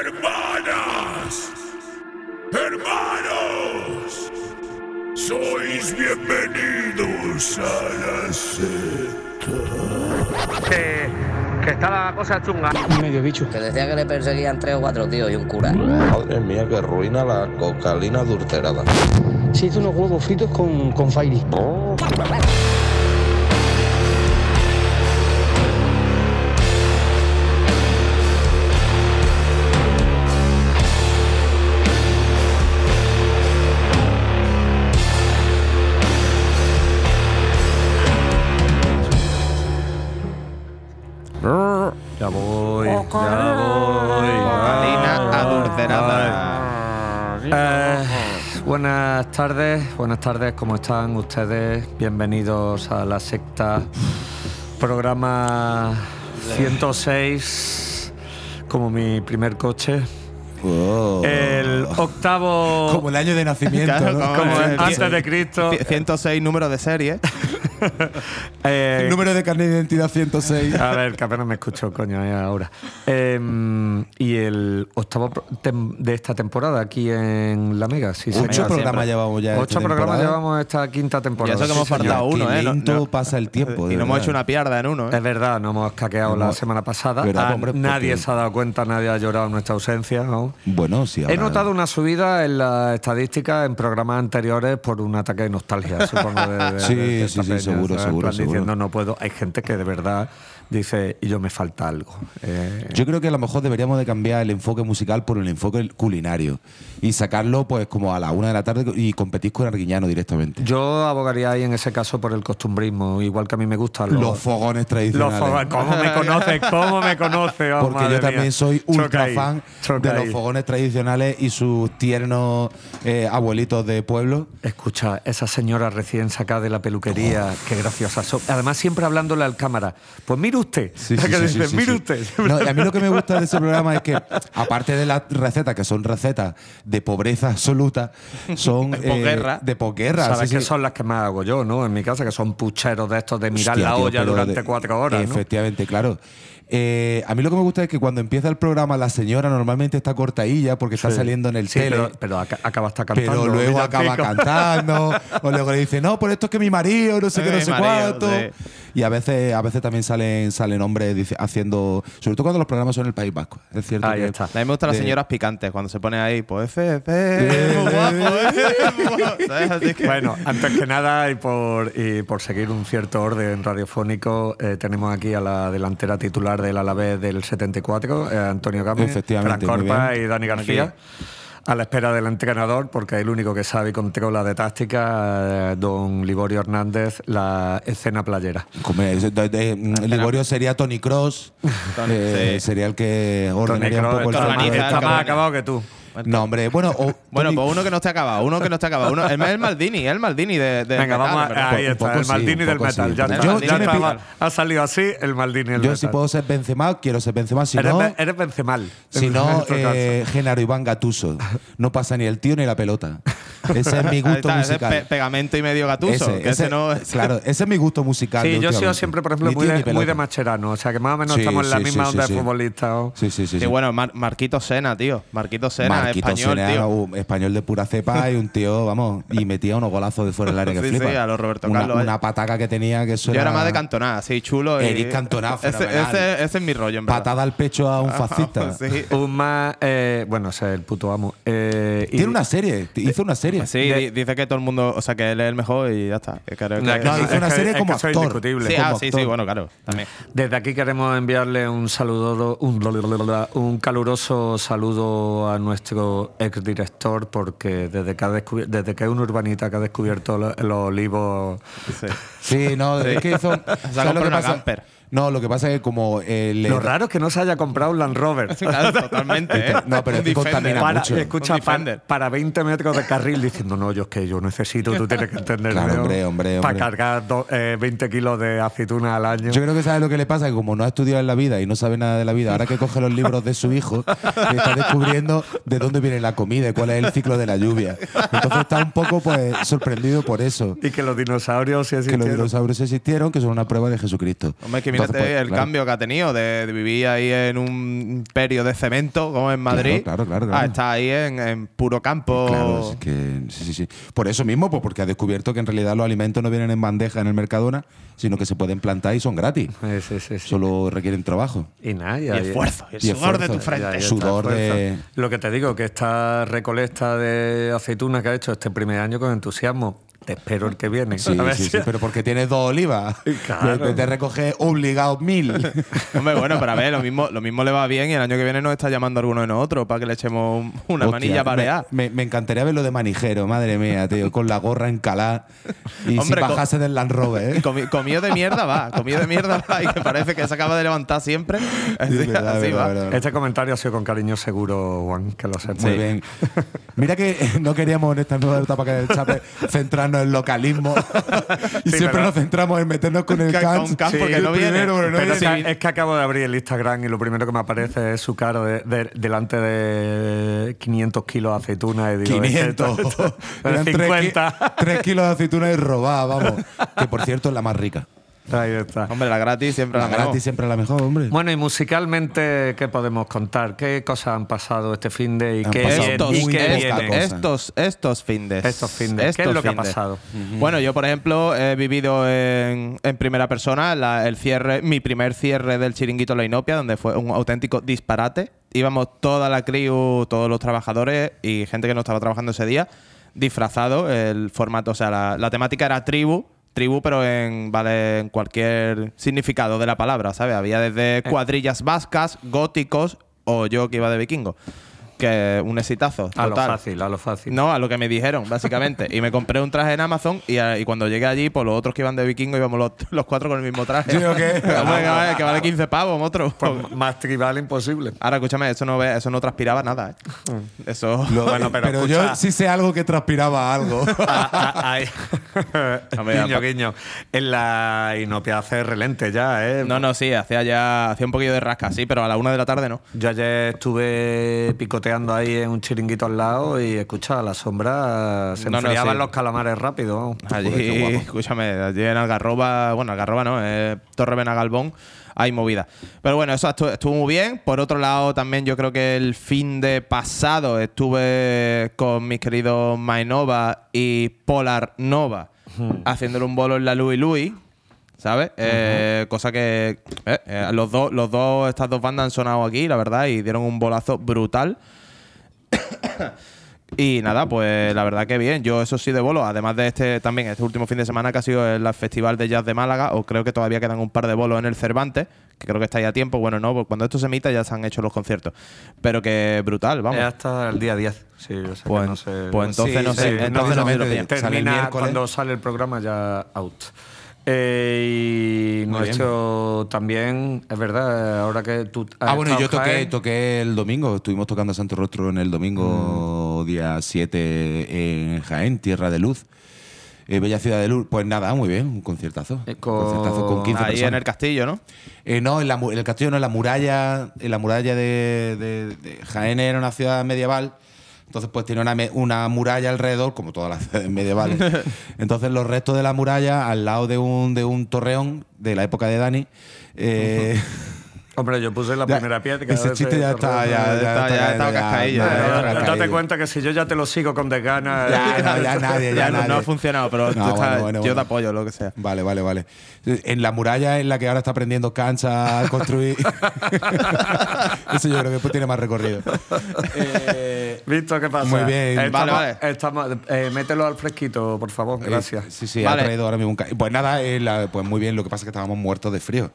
Hermanas, hermanos, sois bienvenidos a la secta. Que, que está la cosa chunga. Medio bicho. Que decía que le perseguían tres o cuatro tíos y un cura. Madre mía, que ruina la cocalina adulterada. Se hizo unos huevos fritos con, con Fairy. Ya tardes, buenas tardes, ¿cómo están ustedes? Bienvenidos a la secta, programa 106, como mi primer coche. El octavo, Como el año de nacimiento. Claro, ¿no? como antes de Cristo. Ci- 106 números de serie. número de carnet de identidad 106. A ver, que apenas me escucho, coño, eh, ahora. Eh, y el octavo de esta temporada aquí en La Mega, sí. Ocho programas siempre. llevamos ya. Ocho esta programas temporada. llevamos esta quinta temporada. Y eso que hemos sí, faltado uno, ¿eh? No- no- pasa el tiempo. y no hemos hecho una pierda en uno, ¿eh? Es verdad, no hemos caqueado la semana pasada. ¿Verdad, Ah, hombre? nadie Porque- se ha dado cuenta, nadie ha llorado nuestra ausencia. ¿no? Bueno, sí. He notado una subida en la estadística en programas anteriores por un ataque de nostalgia, supongo. De, de- Sí, de sí, sí, seguro, seguro, plan seguro. Diciendo, no puedo. Hay gente que de verdad dice, y yo me falta algo. Eh, Yo creo que a lo mejor deberíamos de cambiar el enfoque musical por el enfoque culinario y sacarlo pues como a la una de la tarde y competir con Arguiñano directamente. Yo abogaría ahí en ese caso por el costumbrismo, igual que a mí me gustan los, Los fogones los tradicionales. fogones. ¿Cómo me conoces? ¿Cómo me conoces? Oh, Porque yo también mía. soy Choca ultra ahí, fan choca de los ahí. fogones tradicionales y sus tiernos eh, abuelitos de pueblo. Escucha, esa señora recién sacada de la peluquería, Oh. qué graciosa. Además, siempre hablándole al cámara. Pues mire usted. Sí, La sí, que sí, dice, sí, sí, mire sí. usted. No, a mí lo que me gusta de ese programa es que, aparte de las recetas, que son recetas de pobreza absoluta, son. De posguerra. de posguerra. Sabes que son las que más hago yo, ¿no? En mi casa, que son pucheros de estos de mirar Hostia, la olla durante de- cuatro horas, ¿no? Efectivamente, claro. Eh, a mí lo que me gusta es que cuando empieza el programa la señora normalmente está cortadilla porque está Sí. saliendo en el Sí, tele. pero, pero aca- acaba hasta cantando. pero luego acaba cantando o luego le dice no por esto es que mi marido no sé qué no sé marido, cuánto sí. y a veces a veces también salen salen hombres dice- haciendo sobre todo cuando los programas son en el País Vasco es cierto Ahí que- está. A mí me gustan las señoras picantes cuando se pone ahí, pues F, ¿eh? Bueno, antes que nada y por, y por seguir un cierto orden radiofónico, eh, tenemos aquí a la delantera titular del Alavés del 74, eh, Antonio Gámez, Efectivamente, Fran Corpa y Dani García. A la espera del entrenador, porque el único que sabe y controla de táctica, eh, don Liborio Hernández, la escena playera. Como es- de- de- mm, Liborio sería Tony Cross Tony, eh, sí. sería el que Tony ordenaría un Kroos poco el está, tema está el más acabado que tú. No hombre bueno o- Bueno, pues uno que no esté acabado, uno que no esté acabado. Uno, el, el Maldini, el Maldini de, de Venga, metal, vamos a, ahí está, poco el sí, Maldini un del metal. sí. Ya, está, Maldini ya me estaba- pica. ha salido así el Maldini del yo metal. si puedo ser Benzema quiero ser Benzema si eres, no eres Benzemal. Si no, eh, Genaro Iván Gatuso. No pasa ni el tío ni la pelota. Ese es mi gusto está, ese musical. pe- pegamento y medio gatuso. Ese, que ese- ese no Claro, ese es mi gusto musical. Sí, yo he sido siempre, por ejemplo, Ni muy tío de, muy de. Macherano. O sea, que más o menos Sí, estamos en la sí, misma sí, onda sí, de sí. futbolista. Sí, sí, sí. Sí, sí. bueno, Mar- Marquito Sena, tío. Marquito Sena, Marquito español, tío. un español de pura cepa y un tío, vamos, y metía unos golazos de fuera del área que Sí, flipa. sí, a lo Roberto una, Carlos, eh. Una pataca que tenía que eso Yo era más de Cantona, así chulo. y- Eric Cantona, ese, ese, ese es mi rollo, en verdad. Patada al pecho a un fascista. Sí. Un más. eh, bueno, ese es el puto amo. Eh, y- Tiene una serie, hizo una serie. Sí, De- di- dice que todo el mundo, o sea, que él es el mejor y ya está. Que creo que- No, hizo es una que- serie es como actor. indiscutible. Sí, como ah, sí, sí, bueno, claro, también. Desde aquí queremos enviarle un saludo, un, un caluroso saludo a nuestro exdirector, porque desde que, ha desde que es un urbanita que ha descubierto lo- los olivos. Sí. Sí, no, es que hizo. ¿sabes lo que pasa? camper. No, lo que pasa es que como eh, le- Lo raro es que no se haya comprado un Land Rover. Claro, totalmente. ¿eh? No, pero es que Defender. contamina Para, mucho. escucha, Un pa- Defender. para, 20 metros de carril diciendo, no, yo es que yo necesito, tú tienes que entender. Claro, hombre, hombre, Para hombre. cargar do- eh, 20 kilos de aceituna al año. Yo creo que sabe lo que le pasa, que como no ha estudiado en la vida y no sabe nada de la vida, ahora que coge los libros de su hijo, está descubriendo de dónde viene la comida y cuál es el ciclo de la lluvia. Entonces está un poco pues sorprendido por eso. y que los dinosaurios sí Que los existieron. dinosaurios existieron, que son una prueba de Jesucristo. Hombre, que pues, el claro. cambio que ha tenido de, de vivir ahí en un imperio de cemento, como en Madrid, claro, claro, claro. a estar ahí en, en puro campo. Claro, es que sí, sí, sí. Por eso mismo, pues porque ha descubierto que en realidad los alimentos no vienen en bandeja en el Mercadona, sino que se pueden plantar y son gratis. Sí, sí, sí, sí. Solo requieren trabajo. Y nada, y esfuerzo, y el Y sudor de tu frente. Ya, ya está, Sudor de- Lo que te digo, que esta recolecta de aceitunas que ha hecho este primer año con entusiasmo. Te espero el que viene. Sí, A ver sí, si- sí, pero porque tienes dos olivas. Claro. De recoger obligados mil. Hombre, bueno, pero a ver, lo mismo, lo mismo le va bien y el año que viene nos está llamando alguno de nosotros para que le echemos un- una Hostia, manilla para me, me, me encantaría verlo de manijero, madre mía, tío, con la gorra encalada y Hombre, si bajase del Land Rover, ¿eh? Comi- comido de mierda va, comido de mierda va y que parece que se acaba de levantar siempre. Así, verdad, así verdad, va. verdad. Este comentario ha sido con cariño seguro, Juan, que lo sepas. Muy bien. Mira que no queríamos en esta nueva etapa que del Chape centrarnos en localismo y Sí, siempre pero- nos centramos en meternos con el Con Cans. Porque no viene. primero, porque no Pero viene. que, es que acabo de abrir el Instagram y lo primero que me aparece es su cara de- de- delante de 500 kilos de aceitunas. Y digo, 500. esto- esto- Eran tres ki- 50. tres kilos de aceitunas y robadas, vamos. Que por cierto es la más rica. Ahí está. Hombre, la gratis siempre La la, mejor. gratis siempre es la mejor, hombre. Bueno, y musicalmente, ¿qué podemos contar? ¿Qué cosas han pasado este fin de y Han qué, Estos, y qué viene? cosa. estos, estos findes. Estos findes. ¿Qué es Estos lo que ha pasado? Bueno, yo, por ejemplo, he vivido en, en primera persona la- el cierre, mi primer cierre del chiringuito La Inopia, donde fue un auténtico disparate. Íbamos toda la crew, todos los trabajadores y gente que no estaba trabajando ese día, disfrazado. El formato, o sea, la, la temática era tribu. Tribu, pero en, vale, en cualquier significado de la palabra, ¿sabes? Había desde cuadrillas vascas, góticos o yo que iba de vikingo. Que un exitazo. A lo fácil, a lo fácil. No, a lo que me dijeron, básicamente. y me compré un traje en Amazon y, a- y cuando llegué allí, pues los otros que iban de vikingo íbamos los, los cuatro con el mismo traje. Que, vale, que vale 15 pavos, otro. Pues más tribal imposible. Ahora, escúchame, eso no, ve- eso no transpiraba nada, ¿eh? Eso. Lo- Bueno, pero yo sí sé algo que transpiraba algo. Ah, ah, ahí. Hombre, guiño, guiño. En la Inopia hace relente ya, ¿eh? No, no, sí, hacía ya hacía un poquillo de rasca, sí, pero a la una de la tarde no. Yo ayer estuve picoteando ahí en un chiringuito al lado y escucha, a la sombra se No, no, enfriaban sí. los calamares rápido. Allí, Joder, escúchame, allí en Algarroba, bueno, Algarroba no, eh, Torre Benagalbón, hay movida. Pero bueno, eso estu- estuvo, muy bien. Por otro lado, también yo creo que el fin de pasado estuve con mis queridos Mainova y Polar Nova haciéndole un bolo en la Louis Louis. ¿Sabes? Eh, cosa que eh, eh, los dos, los dos, estas dos bandas han sonado aquí, la verdad, y dieron un bolazo brutal. Y nada, pues la verdad que bien. Yo eso sí de bolo, además de este también, este último fin de semana que ha sido el Festival de Jazz de Málaga, o creo que todavía quedan un par de bolos en el Cervantes, que creo que está ya a tiempo. Bueno, no, porque cuando esto se emita ya se han hecho los conciertos. Pero que brutal, vamos. Es hasta el día 10. Sí, o sea que Pues- no sé. pues entonces Sí, no sé, sí, entonces no, no me lo no, Termina cuando sale el programa ya out. Eh, y Muy nuestro también, es verdad, ahora que tú. has Ah, bueno, yo toqué, Jaén, toqué el domingo. Estuvimos tocando Santo Rostro en el Mm. domingo, día 7 en Jaén, Tierra de Luz. Eh, Bella Ciudad de Luz. Pues nada, muy bien, un conciertazo. Eh, Un con- conciertazo con 15 Ahí en el castillo, ¿no? Eh, no, en, la en el castillo no, en la muralla. En la muralla de, de- de Jaén era una ciudad medieval. Entonces, pues tiene una, una muralla alrededor, como todas las ciudades medievales. Entonces, los restos de la muralla, al lado de un, de un torreón de la época de Dani. eh, Hombre, yo puse la Ya, primera piedra. ese chiste ya está, ya, está- ya está no, está Date cuenta que si yo ya te lo sigo con desgana. Ya, no, ya nadie, ya no, no nadie. ha funcionado, pero No, tú estás- bueno, bueno, yo bueno. te apoyo, lo que sea. Vale, vale, vale. En la muralla en la que ahora está aprendiendo cancha a construir. Eso yo creo que después tiene más recorrido. Eh, ¿Visto qué pasa? Muy bien. Estamos- Vale, vale. estamos- eh, mételo al fresquito, por favor. Gracias. Eh, sí, sí, Vale. ha traído ahora mismo un Pues nada, eh, la- pues muy bien. Lo que pasa es que estábamos muertos de frío.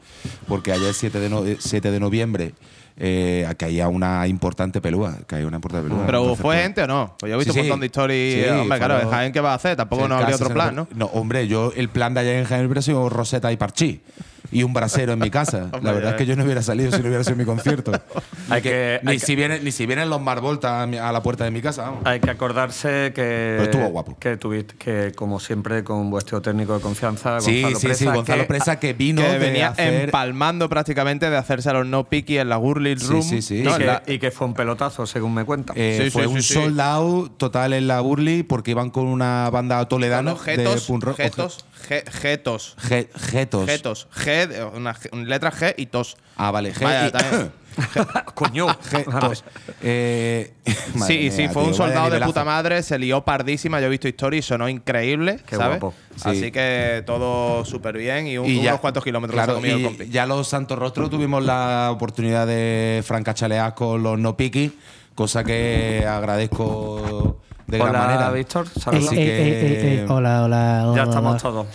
Porque ayer, 7 de, no- eh, 7 de noviembre, eh, caía una importante pelúa. Caía una importante pelúa. Pero Entonces, ¿fue pues, gente o no? Pues yo he visto Sí, un montón de historias. Sí, hombre, claro, en Jaén, ¿qué va a hacer? Tampoco Sí, no habría casi otro plan, nos- ¿no? hombre, yo el plan de allá en Jaén hubiera sido Rosetta y Parchí. Y un brasero en mi casa. La verdad es que yo no hubiera salido si no hubiera sido mi concierto. Hay que, Ni hay, si, vienen, ni si vienen los Marvolta a, mi- a la puerta de mi casa, vamos. hay que acordarse que. Pero estuvo guapo. Que tuviste, que como siempre, con vuestro técnico de confianza, Sí, Gonzalo sí, Presa, sí, Gonzalo que- Presa que vino que de venía hacer- empalmando prácticamente de hacerse a los no picky en la Gurley Sí, Room. sí, sí. Y, No, que, la- y que fue un pelotazo, según me cuentan. Eh, Sí, fue sí, un sold out total en la Burley porque iban con una banda toledana de jetos, punk rock. jetos, je- G, una, G- una letra G y tos. Ah, vale. G Vaya, y- también. Coño. G. Eh, Sí, sí, fue un tío, soldado de puta madre, se lió pardísima, yo he visto historias y sonó increíble, Qué ¿sabes? guapo. Sí. Así que todo súper bien y, un- Y unos cuantos kilómetros claro, se ha comido y el compi. ya los Santos Rostros tuvimos la oportunidad de francachalear con los no piqui, cosa que agradezco de gran Hola, manera. Víctor. Saludos. Ey, que- ey, ey, ey, Hola, hola, hola. Ya estamos hola. todos.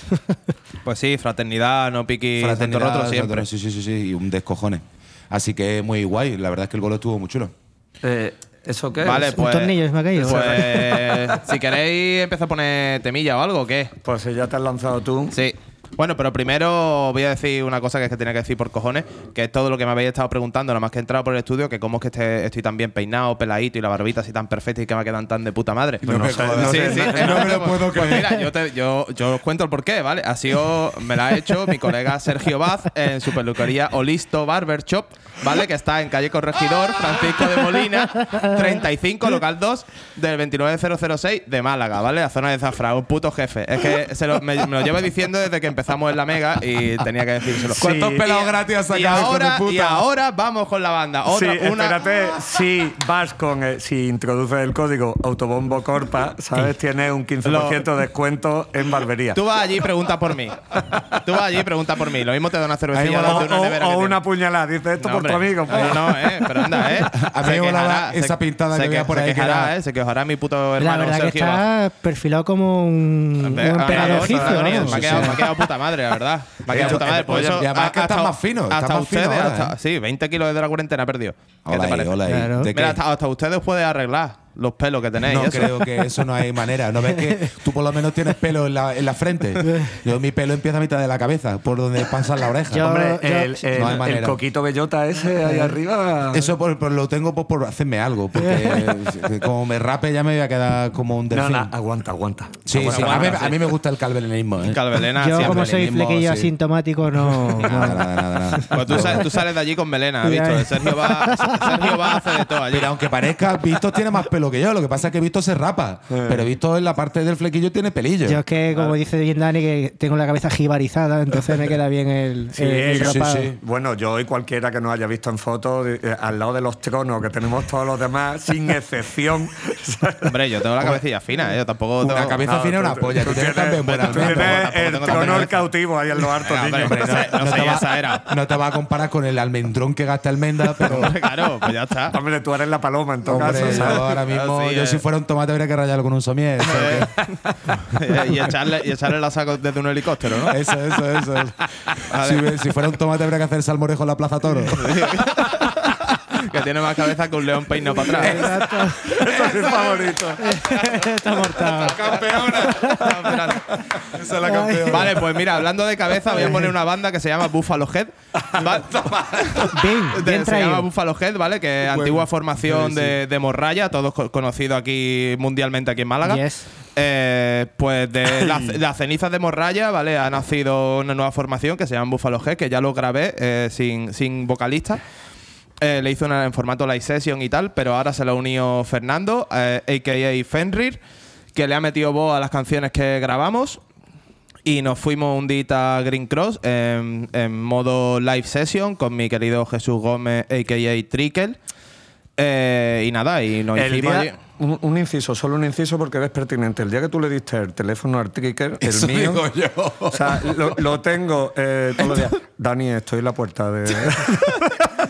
Pues sí, fraternidad, no piqui, Fraternidad, Santo siempre. Sí, sí, sí, sí, y un descojone. Así que muy guay. La verdad es que el gol estuvo muy chulo. Eh, ¿Eso qué Vale, es? Un pues. tornillo se me ha caído. Pues si queréis empezar a poner temilla o algo, ¿o qué? Pues si ya te has lanzado tú. Sí. Bueno, pero primero voy a decir una cosa que es que tenía que decir por cojones, que es todo lo que me habéis estado preguntando, nada más que he entrado por el estudio, que cómo es que este- estoy tan bien peinado, peladito y la barbita así tan perfecta y que me quedan tan de puta madre. No me jodas. No Sí, sé, sí, no- no me lo puedo creer. mira, yo, te- yo, yo os cuento el porqué, ¿vale? Ha sido, me la ha hecho mi colega Sergio Vaz en su peluquería Olisto Barber Shop, ¿vale? Que está en calle Corregidor, Francisco de Molina, 35, local 2, del 29006 de Málaga, ¿vale? La zona de Zafra, un puto jefe. Es que se lo- me, me lo llevo diciendo desde que empezamos en la Mega y tenía que decírselo. ¿Cuántos pelados gratis has sacado, ahora, puta? y ahora vamos con la banda. Otra, sí, una, espérate, si vas con, eh, si introduces el código autobombo corpa, ¿sabes? Tienes un 15% de descuento en barbería. Tú vas allí y pregunta por mí. Tú vas allí y pregunta por mí. Lo mismo te da una cervecilla o, de una o- nevera o que una puñalada, dice esto No, por tu amigo. No, no, eh, pero anda, eh. A mí me esa pintada que que- por ahí que eh, se quejará mi puto La hermano verdad que Sergio. Vaz. está perfilado como un, emperador egipcio. Me ha quedado, quedado puta madre, la verdad. Me ha quedado puta madre. eso- Por eso, y además que estás más fino, estás Hasta más fino ustedes, ahora, hasta- ¿eh? sí, 20 kilos desde la cuarentena perdido. ¿Qué te ahí, parece? hola ahí. Claro. ¿De qué? Mira, hasta, hasta ustedes puede arreglar los pelos que tenéis. No eso. creo que eso no hay manera. ¿No ves que tú por lo menos tienes pelo en la, en la frente? Yo mi pelo empieza a mitad de la cabeza, por donde pasan la oreja. Yo- Hombre, yo- el, el- No hay el manera. coquito bellota ese ahí arriba. Eso por, por- lo tengo por, por hacerme algo, porque como me rape ya me voy a quedar como un No, delfín. no, aguanta, aguanta. Sí, Aguanta, sí, a, mí, aguanta, a sí. mí me gusta el calvelenismo. ¿eh? Calvelena Yo, siempre. como soy flequillo sí. asintomático, no. Nada, no. nada, nada, nada. Pues tú, sales, tú sales de allí con melena, Ya, ¿visto? Sergio va, Sergio va a hacer de todo allí. Pero aunque parezca, Visto tiene más pelo que yo. Lo que pasa es que Visto se rapa. Pero Visto en la parte del flequillo tiene pelillo. Yo es que, como dice bien Dani, que tengo la cabeza jibarizada, entonces me queda bien el, Sí, el- el sí, sí. Bueno, yo y cualquiera que nos haya visto en fotos, eh, al lado de los tronos que tenemos todos los demás, sin excepción. Hombre, yo tengo la cabecilla fina, ¿eh? Yo tampoco tengo. Una cabeza fina y una polla. Tú tienes también buena tú tienes el trono el cautivo ahí en los hartos Venga, niños. hombre, no no te va, no te va a comparar con el almendrón que gasta almendra, pero. claro, pues ya está. Hombre, tú eres la paloma en todo Hombre, caso, yo ahora mismo, Sí, yo eh. si fuera un tomate habría que rayarlo con un somier. sea y, echarle, y echarle la saco desde un helicóptero, ¿no? Eso, eso, eso. Si, si fuera un tomate habría que hacer salmorejo en la Plaza Toro. Que tiene más cabeza que un león peinado para atrás. Exacto. Eso es mi favorito. Está mortal. Esa es la campeona. Vale, pues mira, hablando de cabeza, voy a poner una banda que se llama Buffalo Head. ¿vale? Bien, se llama. Buffalo Head, ¿vale? Que es antigua formación de, de Morralla, todos co- conocidos aquí mundialmente aquí en Málaga. Yes. Eh, pues de las, las cenizas de Morralla, ¿vale? Ha nacido una nueva formación que se llama Buffalo Head, que ya lo grabé eh, sin, sin vocalista. Eh, le hizo una en formato live session y tal, pero ahora se lo unió Fernando, eh, a.k.a. Fenrir, que le ha metido voz a las canciones que grabamos. Y nos fuimos un día a Green Cross en, en modo live session con mi querido Jesús Gómez, a.k.a. Trickle. Eh, y nada, y nos El hicimos allí. día, un, un inciso, solo un inciso porque eres pertinente. El día que tú le diste el teléfono al Tricker, el Eso mío. digo yo. O sea, lo, lo tengo eh, todos los días. Dani, estoy en la puerta de.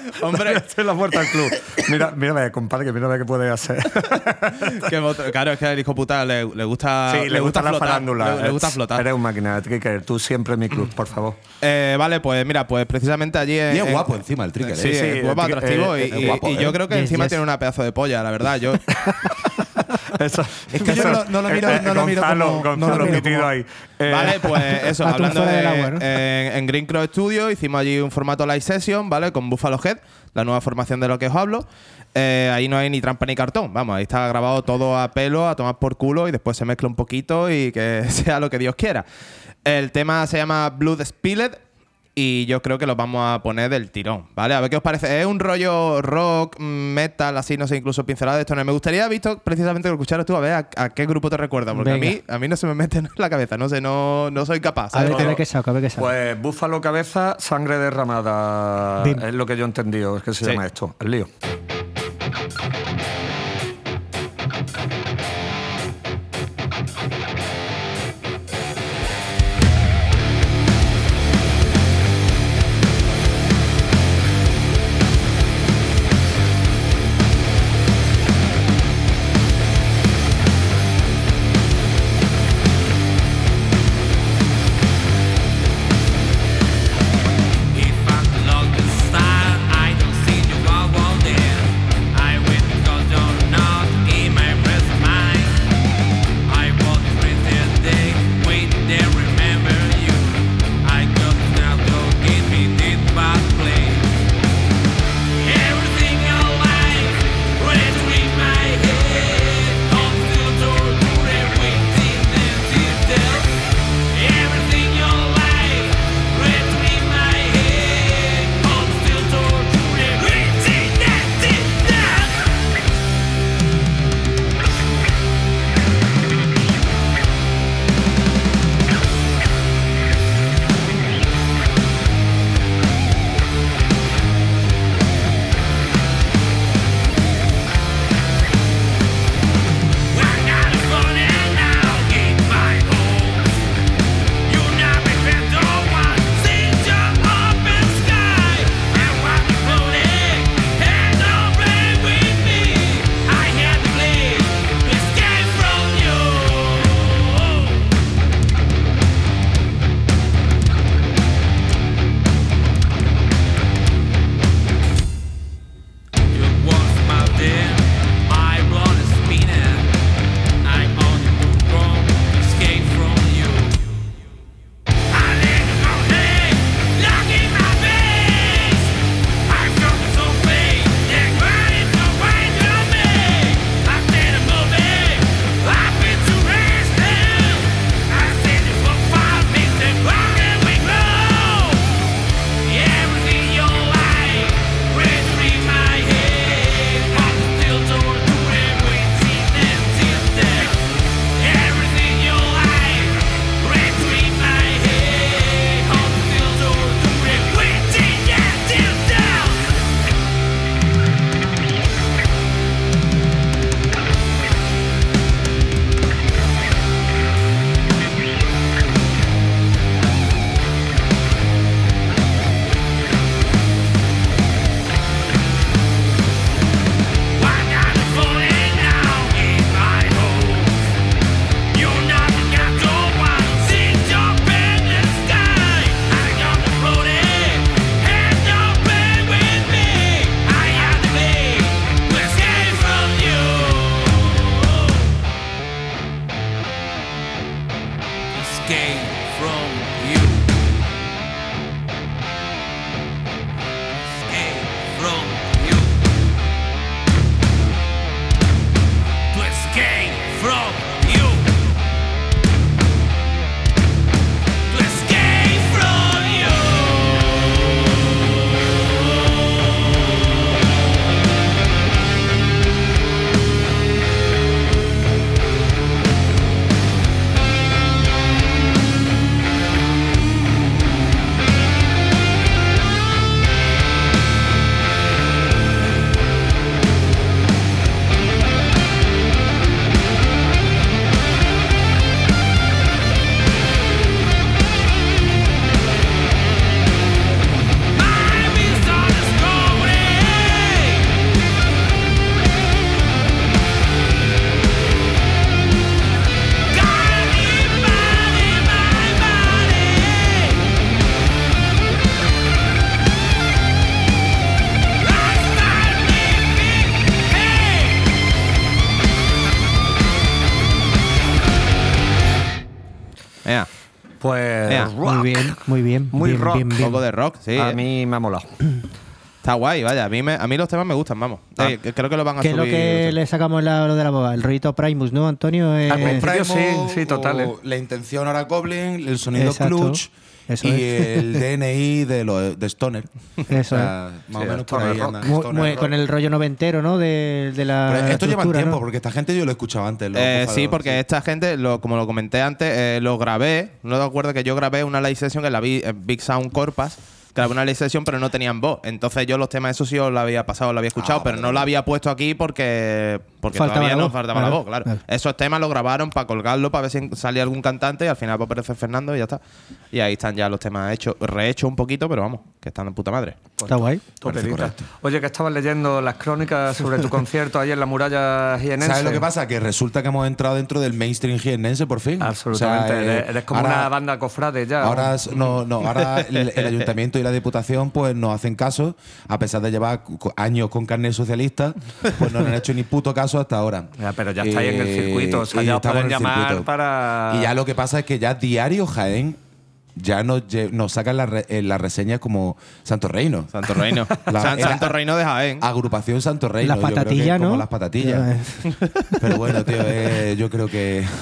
Hombre, estoy en la puerta del club. Mira, mírame, compadre, que mírame qué puede hacer. claro, es que el hijo puta le, le gusta. sí, le, gusta, la flotar, farándula. Le, le gusta flotar. Eres un máquina, Tricker. Tú siempre en mi club, por favor. Eh, vale, pues mira, pues precisamente allí. en- Y es en- guapo encima el Tricker. Sí, ¿eh? Sí, es guapo, el tri- atractivo. eh, y, es y- guapo, y yo ¿eh? creo que Yes, encima yes. tiene una pedazo de polla, la verdad. Yo. Eso, Es que yo no- no lo miro- no lo miro Gonzalo, como- no lo miro metido como- ahí. Eh, Vale, pues eso, hablando de. del agua, ¿no? en, en Green Cross Studio hicimos allí un formato live session, ¿vale? Con Buffalo Head, la nueva formación de lo que os hablo. Eh, ahí no hay ni trampa ni cartón, vamos, ahí está grabado todo a pelo, a tomar por culo y después se mezcla un poquito y que sea lo que Dios quiera. El tema se llama Blood Spilled y yo creo que los vamos a poner del tirón, ¿vale? A ver qué os parece. Es un rollo rock, metal, así, no sé, incluso pincelada de esto. Me gustaría, visto precisamente que escucharas tú, a ver a, qué grupo te recuerda, porque a mí, a mí no se me mete en la cabeza, no sé, no, no soy capaz. A ver, qué saco, a ver qué saco. Pues Búfalo Cabeza, sangre derramada, es lo que yo he entendido, es que se llama esto, el lío. rock. Bien, bien. Un poco de rock, sí. A mí me ha molado. Está guay, vaya. A mí, me, a mí los temas me gustan, vamos. Ah. Eh, creo que lo van a ¿Qué subir. ¿Qué es lo que le sacamos la, lo de la boba? El rollito Primus, ¿no, Antonio? Eh, Primus, sí, sí, total. Eh. La intención ahora Goblin, el sonido Exacto. Clutch. Eso y es. el DNI de, lo, de Stoner. Eso O sea, Más Sí, o menos por ahí anda. Muy- muy- con el rollo noventero, ¿no? De, de la. Pero esto lleva tiempo, ¿no? porque esta gente yo lo he escuchado antes. Eh, sí, porque sí. esta gente, lo, como lo comenté antes, eh, lo grabé. No te acuerdo que yo grabé una live session en la en Big Sound Corpas. Grabé una session, pero no tenían voz. Entonces yo los temas, eso sí, os lo había pasado, lo había escuchado, Ah, pero vale, no lo había puesto aquí porque, porque Faltaba todavía la no voz. faltaba la voz, claro. Esos temas los grabaron para colgarlo, para ver si salía algún cantante y al final pues, aparece Fernando y ya está. Y ahí están ya los temas hechos, rehechos un poquito, pero vamos, que están de puta madre. Está guay. Oye, que estabas leyendo las crónicas sobre tu concierto ahí en la muralla jienense. ¿Sabes lo que pasa? Que resulta que hemos entrado dentro del mainstream jiennense por fin. Absolutamente. O sea, eh, eres, como ahora- una banda cofrade ya. Ahora, no, no, ahora el, el ayuntamiento y la diputación pues nos hacen caso, a pesar de llevar años con carnet socialista, pues no nos han hecho ni puto caso hasta ahora. Ya, pero ya estáis en el circuito, o sea, ya os pueden llamar circuito. para- Y ya lo que pasa es que ya diario Jaén ya nos, nos sacan las re- en las reseñas como Santo Reino. Santo Reino. La- San- era- Santo Reino de Jaén. Agrupación Santo Reino. Las patatillas, como ¿no? las patatillas. Pero bueno, tío, eh, yo creo que.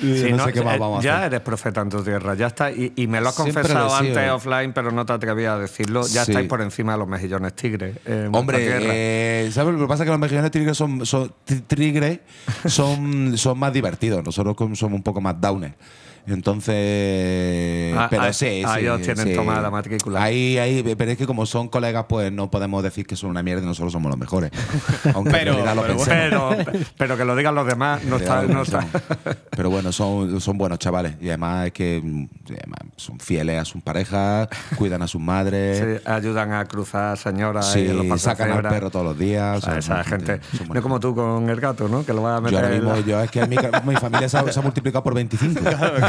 Sí, no, no, sé qué más eh, vamos a ya hacer. eres profeta en tu tierra, ya está. Y, y me lo has Siempre confesado antes offline, pero no te atrevías a decirlo. Ya Sí. estáis por encima de los mejillones tigres. vuestra Hombre, eh, ¿sabes? Lo que pasa es que los mejillones tigres son, son, tigres son, son más divertidos. Nosotros somos un poco más downer. Entonces. Ah, pero ah, sí, ah, sí, ellos tienen sí. tomada la matrícula. Ahí, ahí, pero es que como son colegas, pues no podemos decir que son una mierda y nosotros somos los mejores. Aunque Pero- en lo pero pero, pero que lo digan los demás no está. No está. Pero bueno, son, son buenos chavales. Y además es que mm, además son fieles a sus parejas, cuidan a sus madres. Sí, ayudan a cruzar señoras Sí, y los sacan al perro todos los días. O sea, esa gente. No como tú con el gato, ¿no? Que lo vas a meter. Yo ahora mismo, la- yo, es que mi, mi familia se ha, se ha multiplicado por 25.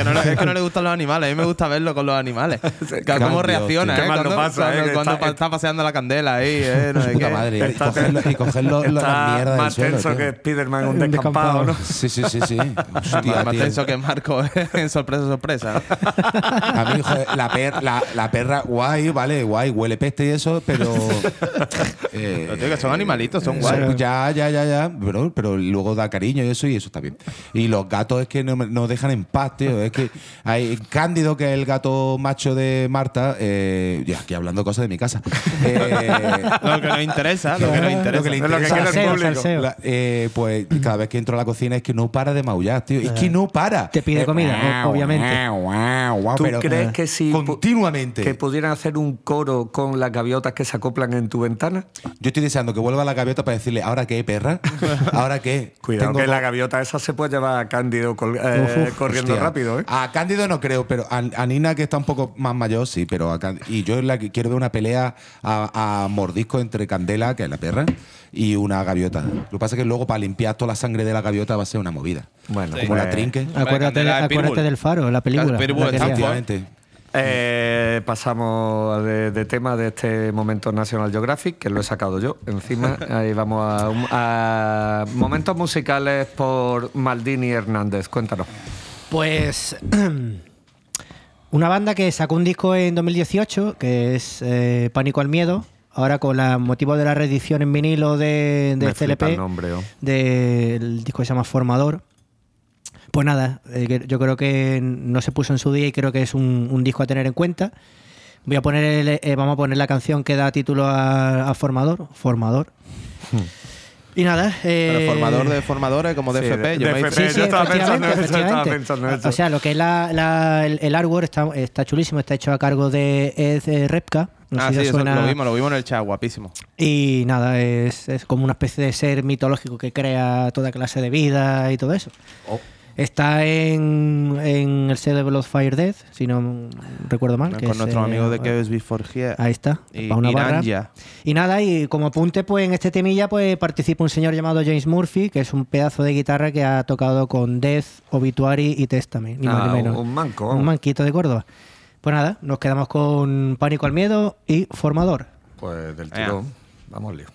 Es, que no, le- es que no le gustan los animales. A mí me gusta verlo con los animales. ¿Cómo Dios, reacciona, eh? Lo Cuando, pasa, cuando- eh, que cuando está- pa- está paseando la candela ahí, eh, no sé Puta qué. madre. Y Está- cogerlo, y cogerlo en la Está mierda más suelo. tenso tío. que Spiderman un Un descampado, ¿no? Sí, sí, sí, sí. Más, Hostia, más tío. tenso que Marco en sorpresa, sorpresa. A mí, joder, la, per- la, la perra, guay, vale, guay, huele peste y eso, pero. eh, Pero, tío, que son animalitos, son guay. ya, ya, ya, ya. Pero, pero luego da cariño y eso, y eso está bien. Y los gatos es que no, no dejan en paz, tío. Es que hay Cándido, que es el gato macho de Marta, eh, ya aquí hablando cosas de mi casa. Eh, Lo que nos interesa, lo que nos interesa. Lo que le Es lo que interesa. quiere el Salseo, público. salseo. La- eh, pues cada vez que entro a la cocina es que no para de maullar, tío. Es que no para. Te pide Eh, comida, guau, obviamente. guau, guau, guau, ¿Tú pero, crees eh, que si Continuamente. que pudieran hacer un coro con las gaviotas que se acoplan en tu ventana? Yo estoy deseando que vuelva la gaviota para decirle, ¿ahora qué, perra? ¿Ahora qué? Cuidado Tengo que la gaviota esa se puede llevar a Cándido col- eh, Uf, uf, corriendo hostia. rápido, ¿eh? A Cándido no creo, pero a, a Nina, que está un poco más mayor, sí, pero a Can- Y yo la que quiero ver una pelea a, a mordisco entre Candela, que es la perra, y una gaviota. Lo que pasa es que luego para limpiar toda la sangre de la gaviota va a ser una movida. Bueno, Como la trinque. Acuérdate, es acuérdate del faro, la película. Efectivamente. Eh, pasamos de, de tema de este momento National Geographic, que lo he sacado yo. Encima, ahí vamos a momentos musicales por Maldini Hernández. Cuéntanos. Pues una banda que sacó un disco en 2018 que es eh, Pánico al Miedo. Ahora con la motivo de la reedición en vinilo de, de Me flipa LP, el nombre, oh. del disco que se llama Formador. Pues nada, eh, yo creo que no se puso en su día y creo que es un, un disco a tener en cuenta. Voy a poner el- eh, vamos a poner la canción que da título a, a Formador. Formador. Y nada. Pero eh, formador de formadores, como de sí, FP. de- yo de me. Sí, sí, Yo estaba pensando eso, estaba pensando en eso. O sea, lo que es la, la- el, el artwork está, está chulísimo, está hecho a cargo de Ed eh, Repka. No ah, sí, os eso suena. lo vimos, lo vimos en el chat, guapísimo. Y nada, es, es como una especie de ser mitológico que crea toda clase de vida y todo eso. Oh. Está en, en el sello de Bloodfire Death, si no recuerdo mal. que Con es, nuestros eh, amigos de Chaos Before Here. Ahí está, Y una. Y nada, y como apunte, pues en este temilla pues participa un señor llamado James Murphy, que es un pedazo de guitarra que ha tocado con Death, Obituary y Testament, ni más Ah, ni menos. un manco, Un manquito de Córdoba. Pues nada, nos quedamos con Pánico al Miedo y Formador. Pues del tirón. Vamos, lío.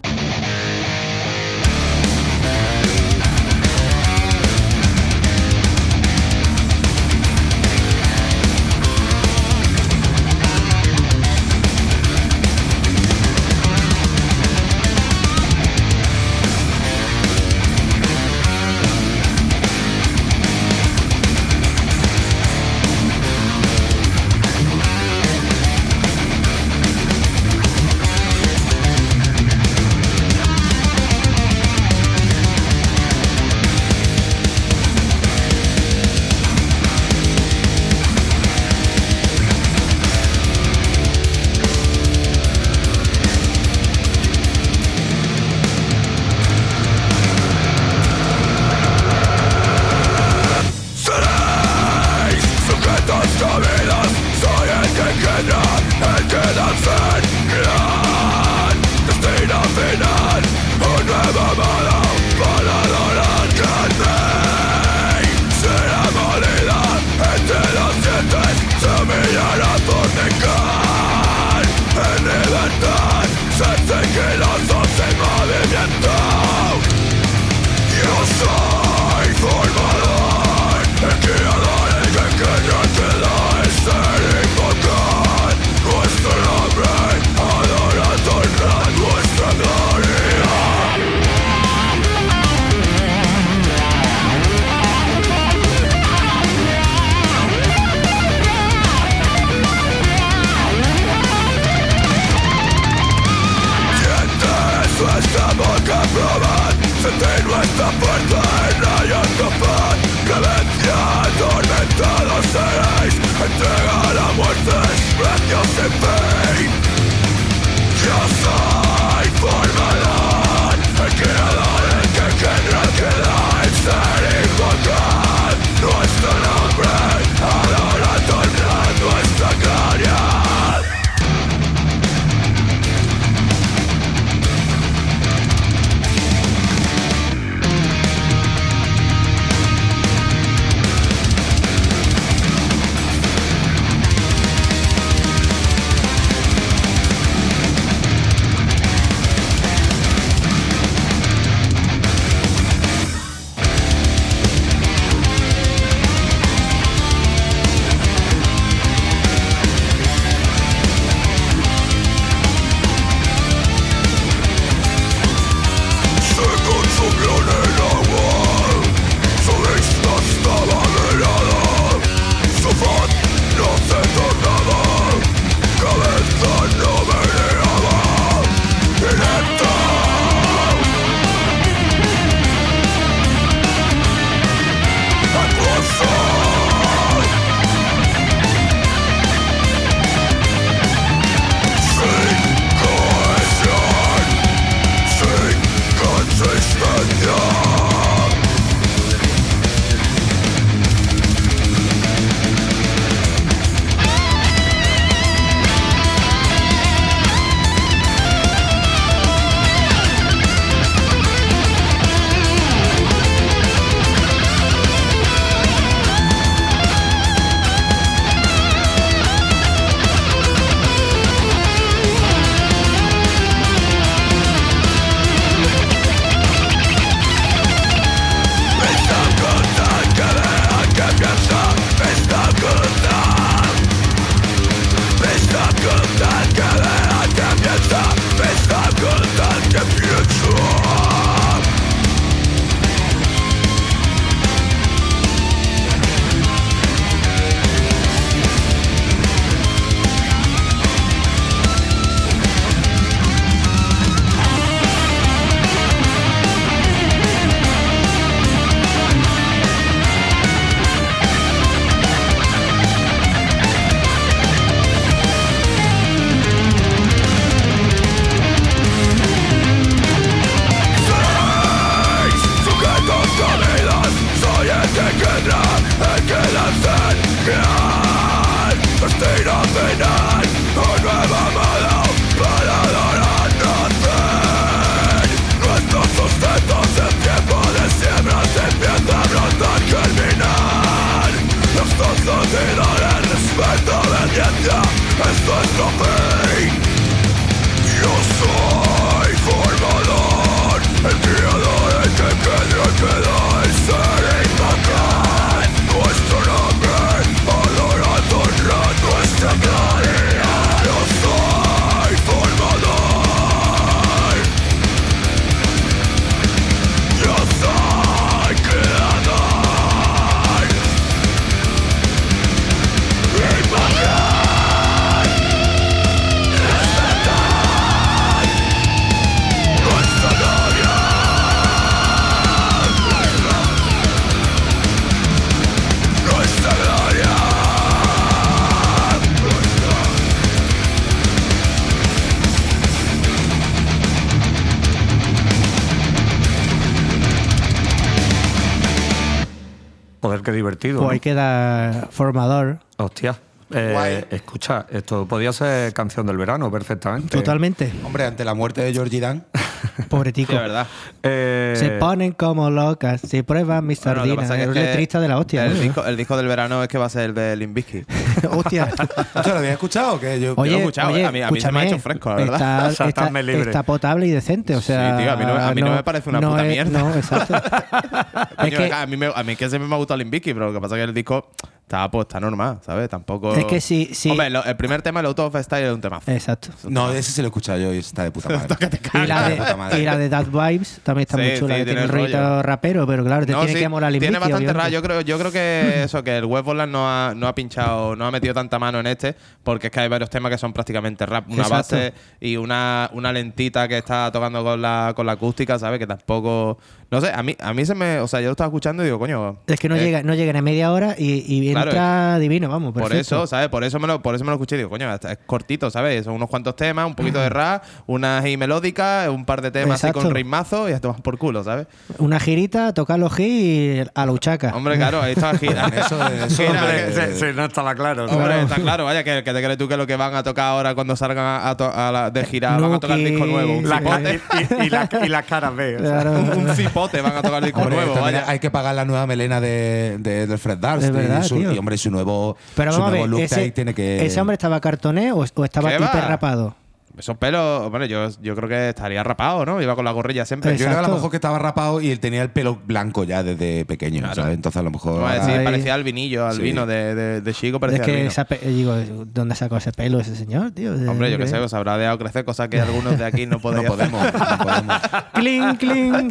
Divertido. Pues ¿no? ahí queda formador. Hostia. Eh, Guay. escucha, esto podía ser canción del verano perfectamente. Totalmente. Hombre, ante la muerte de Georgie Dan, Pobre tico. Sí, es verdad. Eh, Se ponen como locas si prueban mis Bueno, sardinas. es que letrista de la hostia. El disco, el disco del verano es que va a ser el de Limbisky. hostia. ¿Usted lo había escuchado? Que yo, Oye, lo he escuchado, oye, a mí- a mí se me ha escúchame, hecho fresco, la verdad. Está, O sea, está- estarme libre. está potable y decente, o sea... Sí, tío, a mí no- a mí no me parece una puta es- mierda. No, exacto. es Coño, que, a, mí me, a mí que siempre me ha gustado Limbisky, pero lo que pasa es que el disco está, pues, está normal, ¿sabes? Tampoco. Es que sí- sí. Hombre, lo- el primer tema, el Out of Style, es un temazo. Exacto. No, ese se lo he escuchado yo y está de puta madre. Y la, de puta madre. de, y la de That Vibes también está Sí, muy chula, sí, que tiene rollito rollo. rapero, pero claro, te No, tiene sí, que molar el Tiene bastante obviamente. rap. Yo creo, yo creo que eso, que el Westborland no ha, no ha pinchado, no ha metido tanta mano en este, porque es que hay varios temas que son prácticamente rap. Una Exacto. base y una, una lentita que está tocando con la, con la acústica, ¿sabes? Que tampoco. No sé, a mí, a mí se me. O sea, yo lo estaba escuchando y digo, coño. Es que no eh, llega, no llega ni a media hora y, y Claro, entra divino, vamos. Por eso, ¿sabes? Por eso me lo, por eso me lo escuché y digo, coño, es cortito, ¿sabes? Son unos cuantos temas, un poquito de rap, unas y melódicas, un par de temas así con ritmazo y ya tomas por culo, ¿sabes? Una girita, tocar los hits y a la uchaca. Hombre, claro, ahí está gira. Eso, eso Gira, Hombre, eh, se- se- no estaba claro. Hombre, está claro, vaya, que, que te crees tú que lo que van a tocar ahora cuando salgan a, a a la- de gira van a tocar disco nuevo. Un La y, y- y la- y las caras B. o sea. Claro. un, un cipote van a tocar disco Hombre, nuevo, vaya. hay que pagar la nueva melena de, de, del Fred Durst. Es verdad, y, su, y, hombre, su nuevo, Pero su nuevo ver, look ese, ahí tiene que. ¿ese hombre estaba cartoné o, o estaba hiperrapado? Esos pelos, bueno, yo, yo creo que estaría rapado, ¿no? Iba con la gorrilla siempre. Yo creo que a lo mejor que estaba rapado y él tenía el pelo blanco ya desde pequeño, Claro. ¿sabes? Entonces a lo mejor. Decir, Ay. parecía al vinillo, al Sí. vino de, de, de Chico, Es parecía al que esa pe- digo, ¿dónde sacó ese pelo ese señor, tío? Hombre, yo qué sé, os habrá dejado crecer cosas que algunos de aquí no No podemos. no podemos. Cling, cling.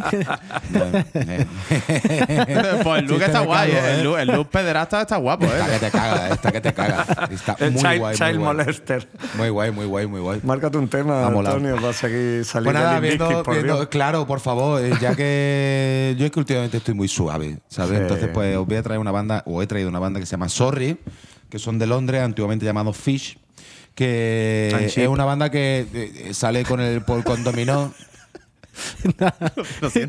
pues el look está guay, ¿eh? ¿eh? el, look, el look pederasta está guapo, Está que ¿eh? te caga, está que te caga. Está El muy guay, child muy guay. molester. Muy guay, muy guay, muy guay. Un tema. Antonio, para seguir saliendo Pues nada, del Limp viendo, por viendo- claro, por favor, eh, ya que yo es que últimamente estoy muy suave, ¿sabes? Sí. Entonces, pues os voy a traer una banda, o he traído una banda que se llama Sorry, que son de Londres, antiguamente llamado Fish, que And es una banda que eh, sale con el por con dominó.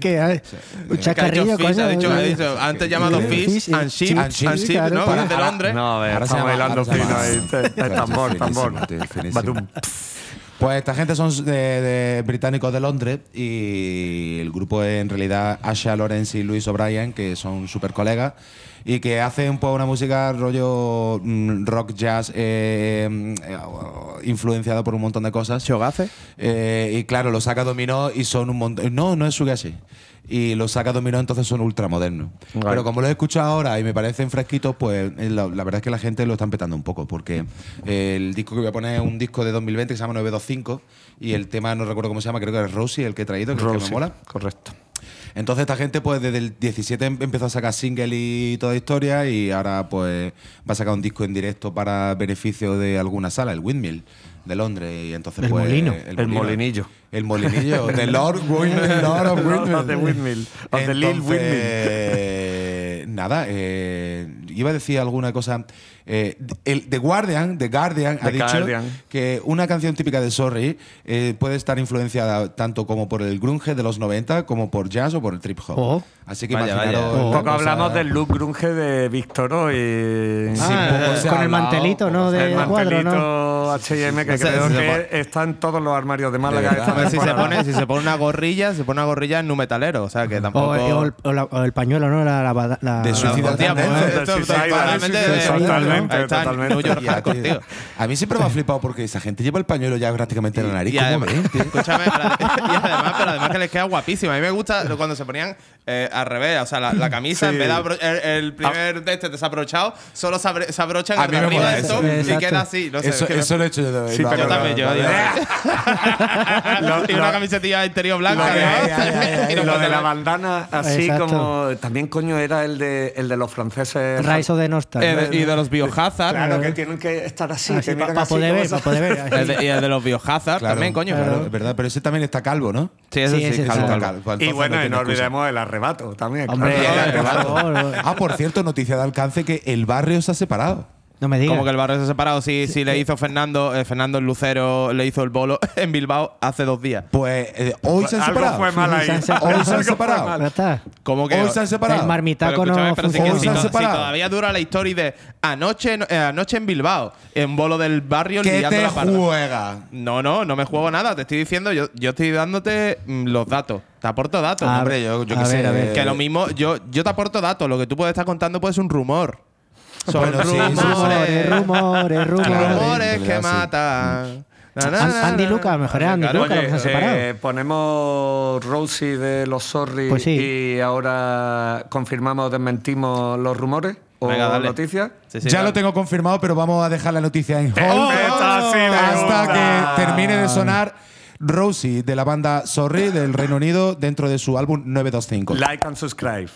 que hay un chacarrillo, Que ha dicho Fish, ha dicho- ha dicho, antes llamado Fish, and Sheep, and Sheep, claro, ¿no? para- de Londres. No, a ver, Ahora llama- bailando fino ahí. te- te- Tambor, tambor. Pues esta gente son de, de británicos de Londres y el grupo es en realidad Asha Lawrence y Luis O'Brien, que son súper colegas y que hacen pues una música rollo mm, rock jazz eh, eh, influenciado por un montón de cosas. Eh, y claro, lo saca Dominó y son un montón. No, no es Sugashi. Y lo saca Dominó, entonces son ultramodernos. Vale. Pero como lo he escuchado ahora y me parecen fresquitos, pues eh, la, la verdad es que la gente lo está empezando un poco. Porque el disco que voy a poner es un disco de 2020 que se llama 925. Y el tema no recuerdo cómo se llama, creo que es Rosie el que he traído, que es que me mola. Correcto. Entonces esta gente pues desde el 17 em- empezó a sacar single y toda historia y ahora pues va a sacar un disco en directo para beneficio de alguna sala, el Windmill de Londres y entonces El pues molino. El molinillo. El molinillo de Lord Windmill, Lord of Windmill. Of the Windmill, of the Lil Entonces, nada, eh, iba a decir alguna cosa. Eh, el The Guardian, The Guardian ha The dicho Guardian. que una canción típica de Sorry eh, puede estar influenciada tanto como por el grunge de los 90 como por jazz o por el trip hop. Oh. Así que Vaya, imaginaros vaya. la Un poco cosa- hablamos del look grunge de Víctor y Sí, Ah, ha con el mantelito, ¿no? ha De el cuadro, ¿no? mantelito H&M que creo que está en todos los armarios de Málaga. verdad. esta Hombre, si se pone, si se pone una gorrilla, se pone una gorrilla en nu metalero. O sea, que O, tampoco. o el, o la- o el pañuelo, ¿no? La, la, la- De la- Totalmente totalmente. A mí siempre me ha flipado porque esa gente lleva el pañuelo ya prácticamente en la nariz. Y ¿Cómo además, y pero además que les queda guapísima. A mí me gusta cuando se ponían eh, al revés, o sea, la, la camisa, Sí. en vez de abro- el, el primer de este desabrochado, solo se, abre- se abrochan A el mí de me arriba mola del top y Exacto. queda así. No sé, Eso, es que me- eso lo he hecho yo también. Sí, No, pero yo no, también, no, yo. no, yo- no. y una camisetilla interior blanca. Lo de- ¿no? de la bandana, así Exacto. como. También, coño, era el de, el de los franceses. Of the Nostal. Eh, y de los biohazard. Claro, que tienen que estar así. Para poder ver, para poder ver. El de- y el de los biohazard Claro, también, coño. claro, claro. es verdad, pero ese también está calvo, ¿no? Sí, eso Sí, sí, ese calvo, está calvo. calvo. Y bueno, no olvidemos el arrebato también. Hombre, claro. el Arrebato. arrebato. Ah, por cierto, noticia de alcance que el barrio se ha separado. No me digas. Como que el barrio se ha separado. Sí, sí, le hizo Fernando, eh, Fernando el Lucero, le hizo el bolo en Bilbao hace dos días. Pues eh, hoy se han Algo separado. fue mal ahí. Hoy se han Algo fue separado. mal. Ya está. ¿Cómo que Hoy se han separado. El marmitaco Pero escúchame, no pero si, funciona. que si Hoy se han to- si separado. todavía dura la historia de anoche, en- eh, anoche en Bilbao, en bolo del barrio ¿Qué liando te la parda. juega? No, no, no me juego nada. Te estoy diciendo, yo, yo estoy dándote mm, los datos. Te aporto datos. Hombre, yo, yo a qué sé. ver, a ver. Que lo mismo, yo, yo te aporto datos. Lo que tú puedes estar contando puede ser un rumor. Son bueno, rumores, rumores, rumores, rumores, que matan. Andy Luca, mejor es Andy claro, Luca, eh, ponemos Rosie de los Sorry pues y ahora confirmamos desmentimos los rumores o Venga, noticias. Sí, sí, ya lo tengo confirmado, pero vamos a dejar la noticia en hold hasta que termine de sonar. Rosie de la banda Sorry del Reino Unido dentro de su álbum 925. Like and subscribe.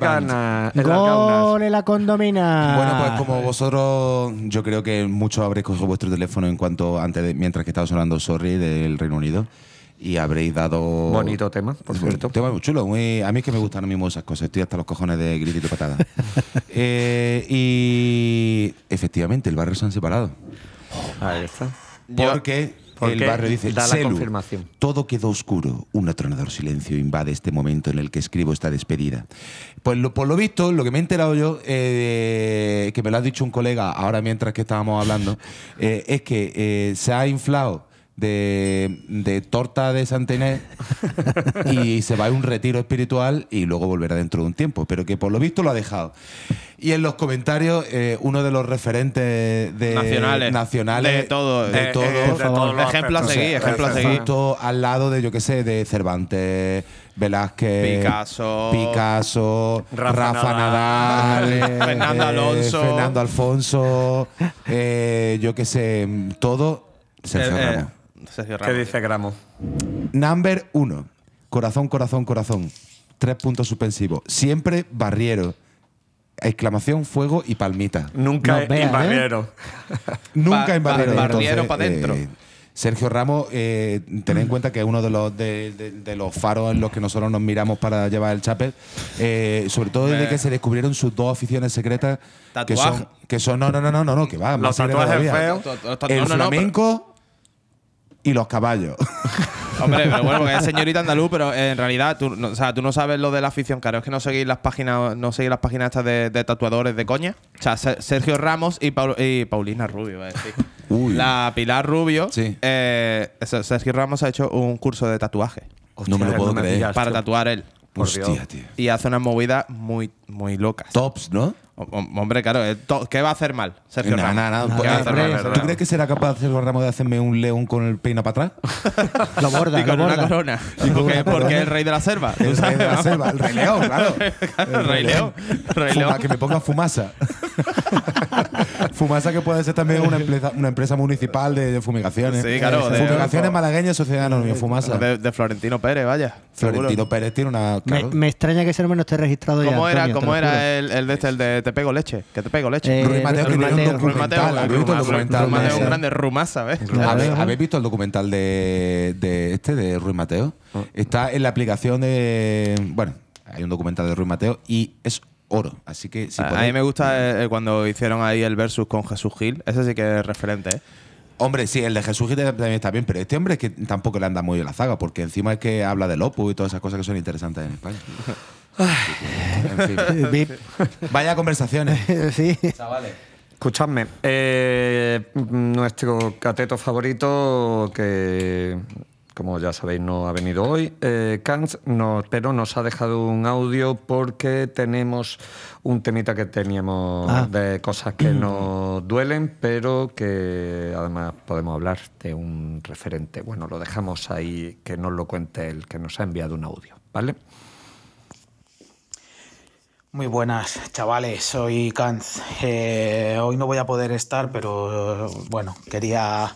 las ganas. La condomina. Bueno, pues como vosotros, yo creo que muchos habréis cogido vuestro teléfono en cuanto antes mientras que estaba sonando Sorry del Reino Unido y habréis dado. Bonito tema, por cierto. Tema muy chulo. Muy, a mí es que me gustan a mí mismo esas cosas. Estoy hasta los cojones de gritito patada. Eh, y efectivamente, el barrio se han separado. Ahí está. Porque el barrio dice, da la confirmación. todo quedó oscuro, un atronador silencio invade este momento en el que escribo esta despedida. Pues por lo visto, lo que me he enterado yo, eh, que me lo ha dicho un colega ahora mientras que estábamos hablando, eh, es que eh, se ha inflado torta de Santa Inés y se va a un retiro espiritual y luego volverá dentro de un tiempo, pero que por lo visto lo ha dejado. Y en los comentarios, eh, uno de los referentes de Nacionales. nacionales De todo. de Eh, todo, eh, de todos los Ejemplo a O sea, seguir, ejemplo a seguir. justo al lado de, yo qué sé, de Cervantes, Velázquez, Picasso. Picasso, Rafa Rafa, Nadal, Nadal, Fernando Alonso. Fernando Alfonso, eh, yo qué sé, todo. Sergio Eh, eh, Ramos. Sergio ¿Qué dice Gramo? Number uno. Corazón, corazón, corazón. Tres puntos suspensivos. Siempre barriero. Exclamación, fuego y palmita. Nunca No, en ¿eh? barriero. Nunca en barriero. ba- barriero Entonces, pa' dentro. eh, Sergio Ramos, eh, ten en cuenta que es uno de los, de, de- de los faros en los que nosotros nos miramos para llevar el chapel. eh, sobre todo desde Eh. que se descubrieron sus dos aficiones secretas. Que Tatuaje. son, que son. No, no, no, no, no, no que va. Los más tatuajes feos. El no, no, no, flamenco y los caballos. Hombre, pero bueno, porque es señorita andaluz, pero en realidad tú, no, o sea, tú no sabes lo de la afición, claro, es que no seguís las páginas, no seguís las páginas estas de, de tatuadores de coña. O sea, Se- Sergio Ramos y, Paul- y Paulina Rubio, a decir. Uy. La Pilar Rubio, Sí. eh, Se- Sergio Ramos ha hecho un curso de tatuaje No me lo puedo creer. para tío. tatuar él. Por Hostia, Dios. tío. Y hace unas movidas muy, muy locas. Tops, ¿no? Hom- hom- Hombre, claro, eh, ¿qué va a hacer mal Sergio Nada, Ramos? nada, nada. Hombre, ¿Tú verdad. crees que será capaz Sergio Ramos de hacerme un león con el peino para atrás? Lo borda, Y con lo una borda. corona. Y con porque, es el rey de la selva. tú El rey sabes, de la selva, el rey león, claro. Claro, el Rey León. Rey Fuma- que me ponga Fumasa. Fumasa que puede ser también una empresa, una empresa municipal de, de fumigaciones. Sí, claro, de- Fumigaciones malagueñas, Sociedad Anónima Fumasa. De, de Florentino Pérez, vaya. Florentino seguro. Pérez tiene una. Me, claro. me extraña que ese nombre no esté registrado ya. ¿Cómo era, Antonio, cómo era el, el de este, el de Te pego leche? Que te pego leche. Eh, Rui Mateo, que Rui un Mateo. Rui documental. ¿Habéis visto el Rui documental? Mateo de es un grande Ruma, ¿sabes? Claro. ¿Habéis, habéis visto el documental de, de este, de Ruiz Mateo? Está en la aplicación de. Bueno, hay un documental de Ruiz Mateo y es oro. Así que si a, a podéis- mí me gusta eh, cuando hicieron ahí el versus con Jesús Gil. Ese sí que es referente, ¿eh? Hombre, sí, el de Jesús Gil también está bien, pero este hombre es que tampoco le anda muy bien la zaga, porque encima es que habla del Opus y todas esas cosas que son interesantes en España. en fin. Vip. Vaya conversaciones. sí. Escuchadme, eh, nuestro cateto favorito, que como ya sabéis no ha venido hoy, eh, Kant, no, pero nos ha dejado un audio porque tenemos un temita que teníamos Ah. de cosas que nos duelen, pero que además podemos hablar de un referente. Bueno, lo dejamos ahí, que nos lo cuente el que nos ha enviado un audio, ¿vale? Muy buenas, chavales. Soy Kant. Eh, hoy no voy a poder estar, pero bueno, quería.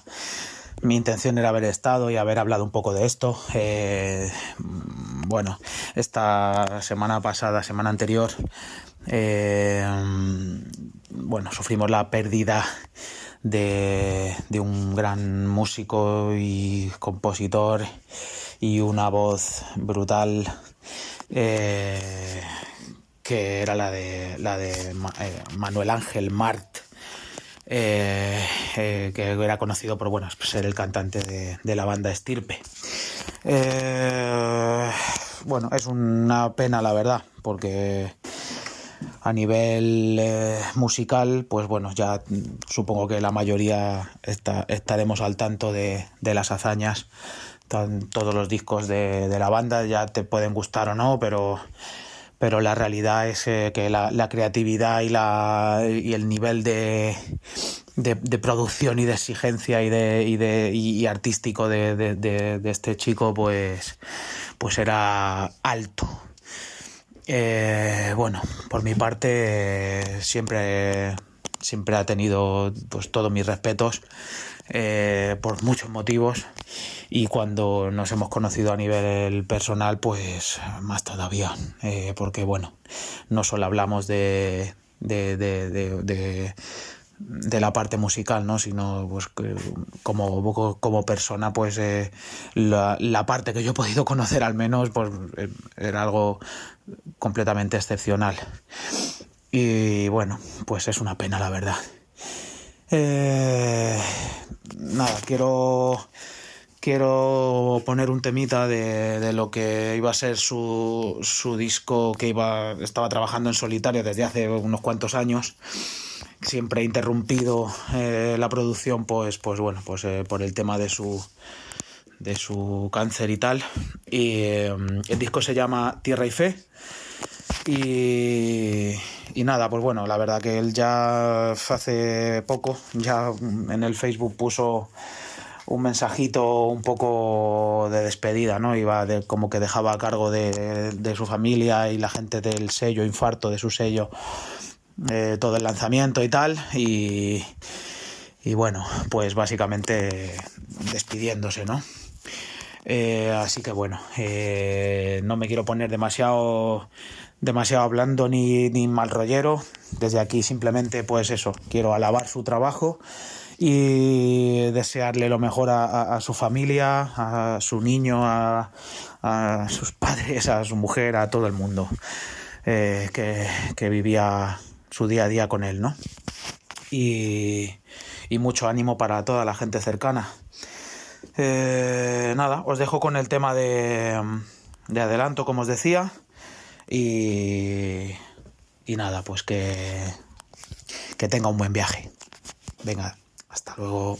Mi intención era haber estado y haber hablado un poco de esto. Eh, bueno, esta semana pasada, semana anterior, eh, bueno, sufrimos la pérdida de, de un gran músico y compositor y una voz brutal. Que era la de, la de eh, Manuel Ángel Mart, eh, eh, que era conocido por bueno, ser el cantante de, de la banda Estirpe. Bueno, es una pena la verdad, porque a nivel musical, pues bueno, ya supongo que la mayoría estaremos al tanto de, de las hazañas. Todos los discos de, de la banda ya te pueden gustar o no, pero, pero la realidad es eh, que la, creatividad y, la, y el nivel de, de, producción y de exigencia y, de, y, de, y- artístico de, de- este chico, pues, pues era alto. Eh, bueno, por mi parte siempre, siempre ha tenido pues, todos mis respetos eh, por muchos motivos y cuando nos hemos conocido a nivel personal pues más todavía eh, porque bueno no solo hablamos de, de, de- de- la parte musical, ¿no? sino pues, como, como persona, pues eh, la, la parte que yo he podido conocer al menos, pues era algo completamente excepcional. Y bueno, pues es una pena, la verdad. Eh, nada, quiero quiero poner un temita de, de lo que iba a ser su, su disco que iba estaba trabajando en solitario desde hace unos cuantos años siempre interrumpido eh, la producción, pues, pues bueno, pues eh, por el tema de su de su cáncer y tal. Y eh, el disco se llama Tierra y Fe. Y, y nada, pues bueno, la verdad que él ya hace poco, ya en el Facebook puso un mensajito un poco de despedida, ¿no? Iba de, como que dejaba a cargo de, su familia y la gente del sello, infarto de su sello, eh, todo el lanzamiento y tal. Y, y bueno, pues básicamente despidiéndose, ¿no? Eh, así que bueno, eh, no me quiero poner demasiado demasiado blando ni, ni mal rollero. Desde aquí simplemente pues eso, quiero alabar su trabajo y desearle lo mejor a su familia, a su niño, a, a sus padres, a su mujer, a todo el mundo eh, que, que vivía su día a día con él, ¿no? Y, y mucho ánimo para toda la gente cercana. Eh, nada, os dejo con el tema de, de adelanto, como os decía. Y, y nada, pues que, que tenga un buen viaje. Venga, hasta luego.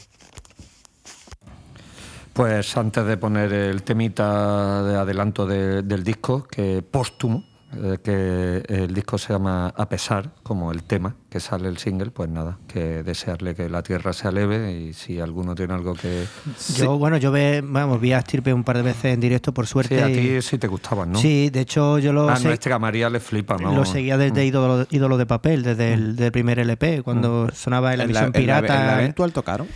Pues antes de poner el temita de adelanto de- del disco, que póstumo, eh, que el disco se llama A pesar, como el tema que sale el single, pues nada, que desearle que la tierra sea leve y si alguno tiene algo que... Yo, bueno, yo ve, vamos, vi a Stirpe un par de veces en directo, por suerte. Sí, a y- ti sí te gustaban, ¿no? Sí, de hecho yo lo, A sé- nuestra María le flipa, ¿no? lo seguía desde Mm. ídolo, ídolo de papel, desde el del primer LP, cuando sonaba en la ¿En la- emisión en la- pirata. en la Eventual tocaron?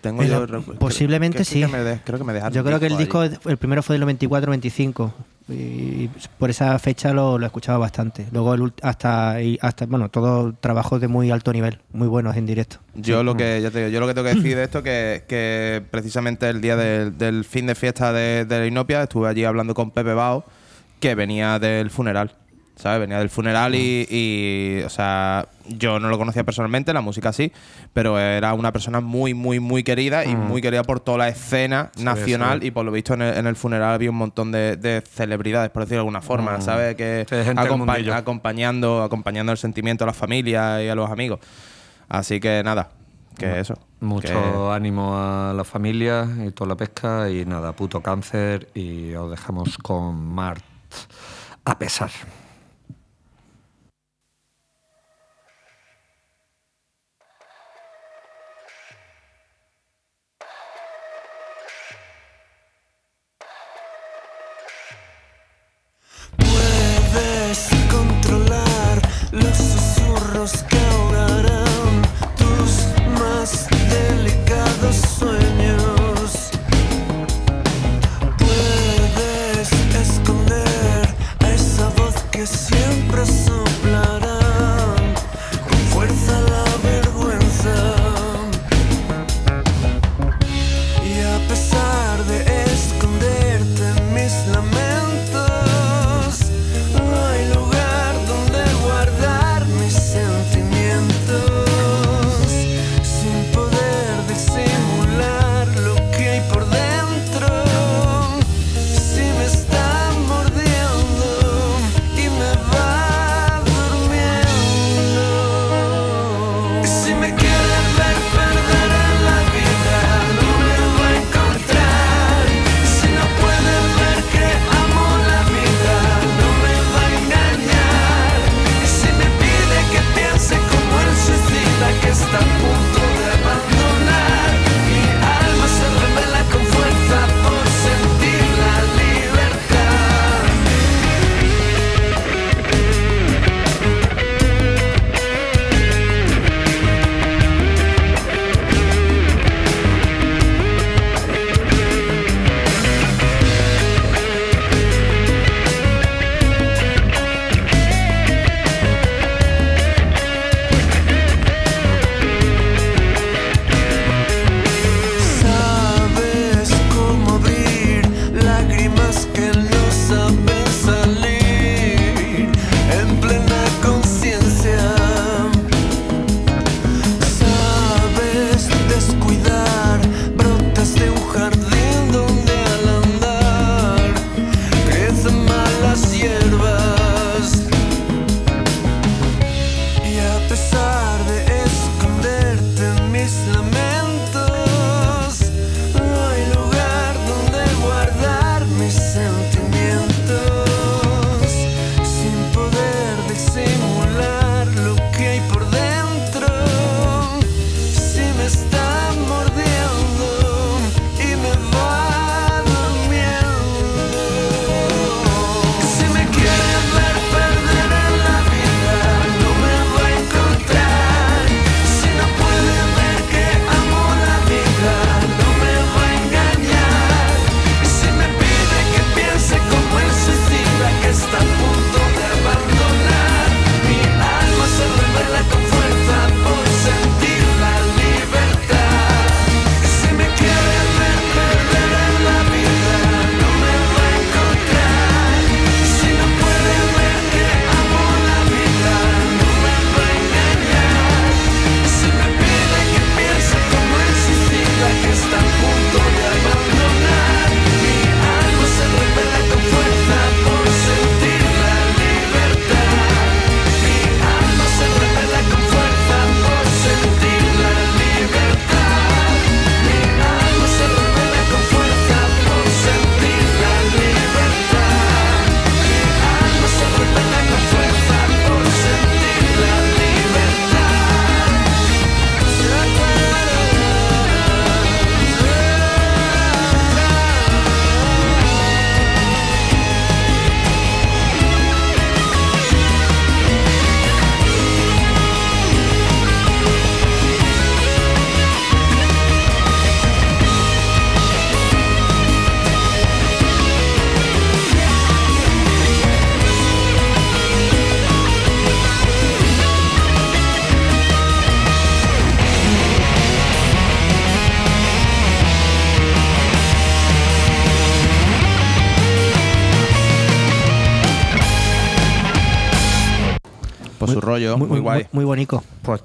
Tengo En yo posiblemente creo- sí. creo que me de- creo que me dejaron Yo creo que el ahí. disco, el primero fue del 94-95 y por esa fecha lo, lo escuchaba bastante. Luego el ult- hasta, y hasta bueno, todos trabajos de muy alto nivel, muy buenos en directo. Yo lo que ya te digo, yo lo que tengo que decir de esto que, que precisamente el día del, del fin de fiesta de, de la Inopia estuve allí hablando con Pepe Bao que venía del funeral, ¿sabes? Venía del funeral y, y, o sea, yo no lo conocía personalmente, la música sí, pero era una persona muy, muy, muy querida y Mm. muy querida por toda la escena Sí, nacional sí. y por lo visto en el, en el funeral había un montón de, de celebridades, por decirlo de alguna forma, Mm. ¿sabes? Que Sí, acompa- acompañando, acompañando el sentimiento a la familia y a los amigos. Así que nada, que eso. Mucho que- ánimo a la familia y toda la pesca y nada, puto cáncer y os dejamos con Mart a pesar. Susurros que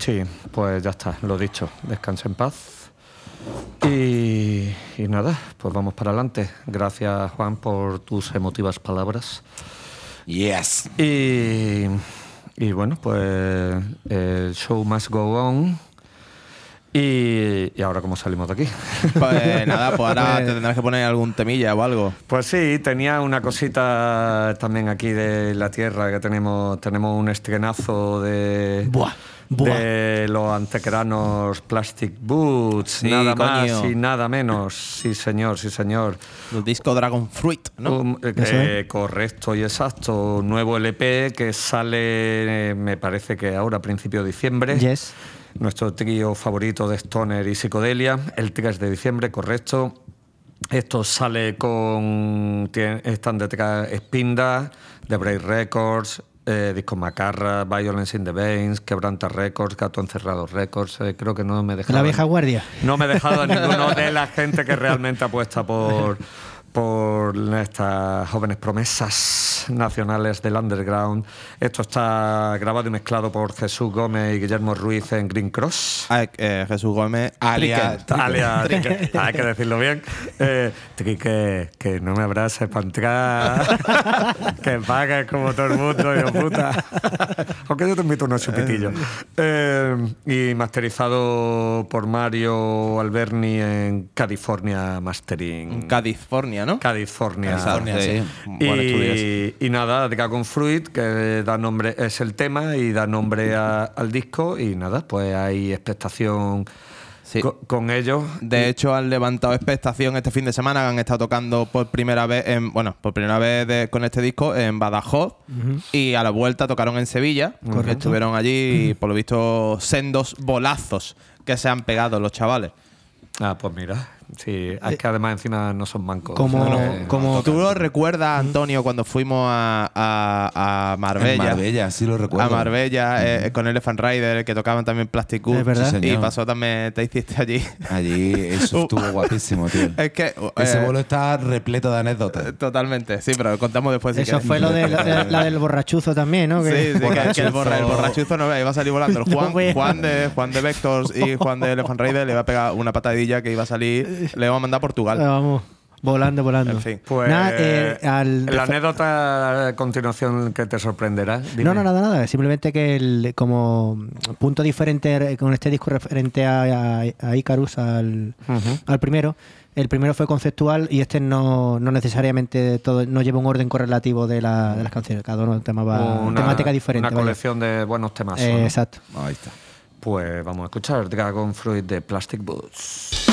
sí, pues ya está, lo dicho. Descansa en paz. Y, y nada, pues vamos para adelante. Gracias, Juan, por tus emotivas palabras. Yes. Y, y bueno, pues el show must go on. Y, y ahora, ¿cómo salimos de aquí? Pues nada, pues ahora te tendrás que poner algún temilla o algo. Pues sí, tenía una cosita también aquí de la tierra, que tenemos, tenemos un estrenazo de, Buah, buah. de los antequeranos Plastic Boots, Sí, nada más y nada menos. Sí, señor, sí, señor. El disco Dragon Fruit, ¿no? Un- eh, que- Correcto y exacto. Un nuevo LP que sale, eh, me parece que ahora, a principio de diciembre. Yes. Nuestro trío favorito de Stoner y Psicodelia, el 3 de diciembre, correcto. Esto sale con. Están detrás Spinda, The Break Records, eh, Disco Macarra, Violence in the Veins, Quebranta Records, Gato Encerrado Records. eh, creo que no me he dejado. La vieja guardia. No me he dejado a ninguno de la gente que realmente apuesta por, por estas jóvenes promesas nacionales del underground. Esto está grabado y mezclado por Jesús Gómez y Guillermo Ruiz en Green Cross. Ah, eh, Jesús Gómez. Alias- Trique. Alias, Trique, hay que decirlo bien. Eh, Trique, que no me abraces para entrar, que pagues como todo el mundo, hijo puta. Aunque yo te invito unos chupitillos. Eh, y masterizado por Mario Alberni en California Mastering. California, ¿no? California. California, sí. Y, y nada, Dragon Fruit, que da nombre, es el tema y da nombre a- al disco. Y nada, pues hay expectación Sí. con ellos. De hecho, han levantado expectación este fin de semana. Han estado tocando por primera vez, en, bueno, por primera vez de- con este disco en Badajoz. Y a la vuelta tocaron en Sevilla. Estuvieron allí y, por lo visto, sendos bolazos que se han pegado los chavales. Ah, pues mira. Sí, es que además encima no son mancos. Como, Eh, como ¿Tú lo recuerdas, Antonio, cuando fuimos a, a- a Marbella? En Marbella, sí lo recuerdo. A Marbella eh, con Elephant Rider, que tocaban también Plastic. Es verdad. Sí, y pasó también, te hiciste allí. Allí eso estuvo guapísimo, tío. Es que. Ese eh, bolo está repleto de anécdotas. Totalmente, sí, pero lo contamos después. si eso quieres. fue lo de la, la del borrachuzo también, ¿no? Sí, Que- sí, que- que, el, Borrachuzo. borra, el borrachuzo no iba a salir volando. El. Juan, de, Juan de Vectors y Juan de Elephant Rider le iba a pegar una patadilla que iba a salir. Le iba a mandar a Portugal. Vamos, volando, volando. En fin. Pues Nada, eh, al- la anécdota a continuación que te sorprenderá. dime. No, no, nada, nada. Simplemente que el, como punto diferente con este disco referente a, a, a Icarus, al, primero, el primero fue conceptual y este no, no necesariamente todo, no lleva un orden correlativo de, la- de las canciones. Cada uno tema va, Una- temática diferente. Una vaya. colección de buenos temas. Eh, ¿no? exacto. Ahí está. Pues vamos a escuchar Dragon Fruit de Plastic Boots.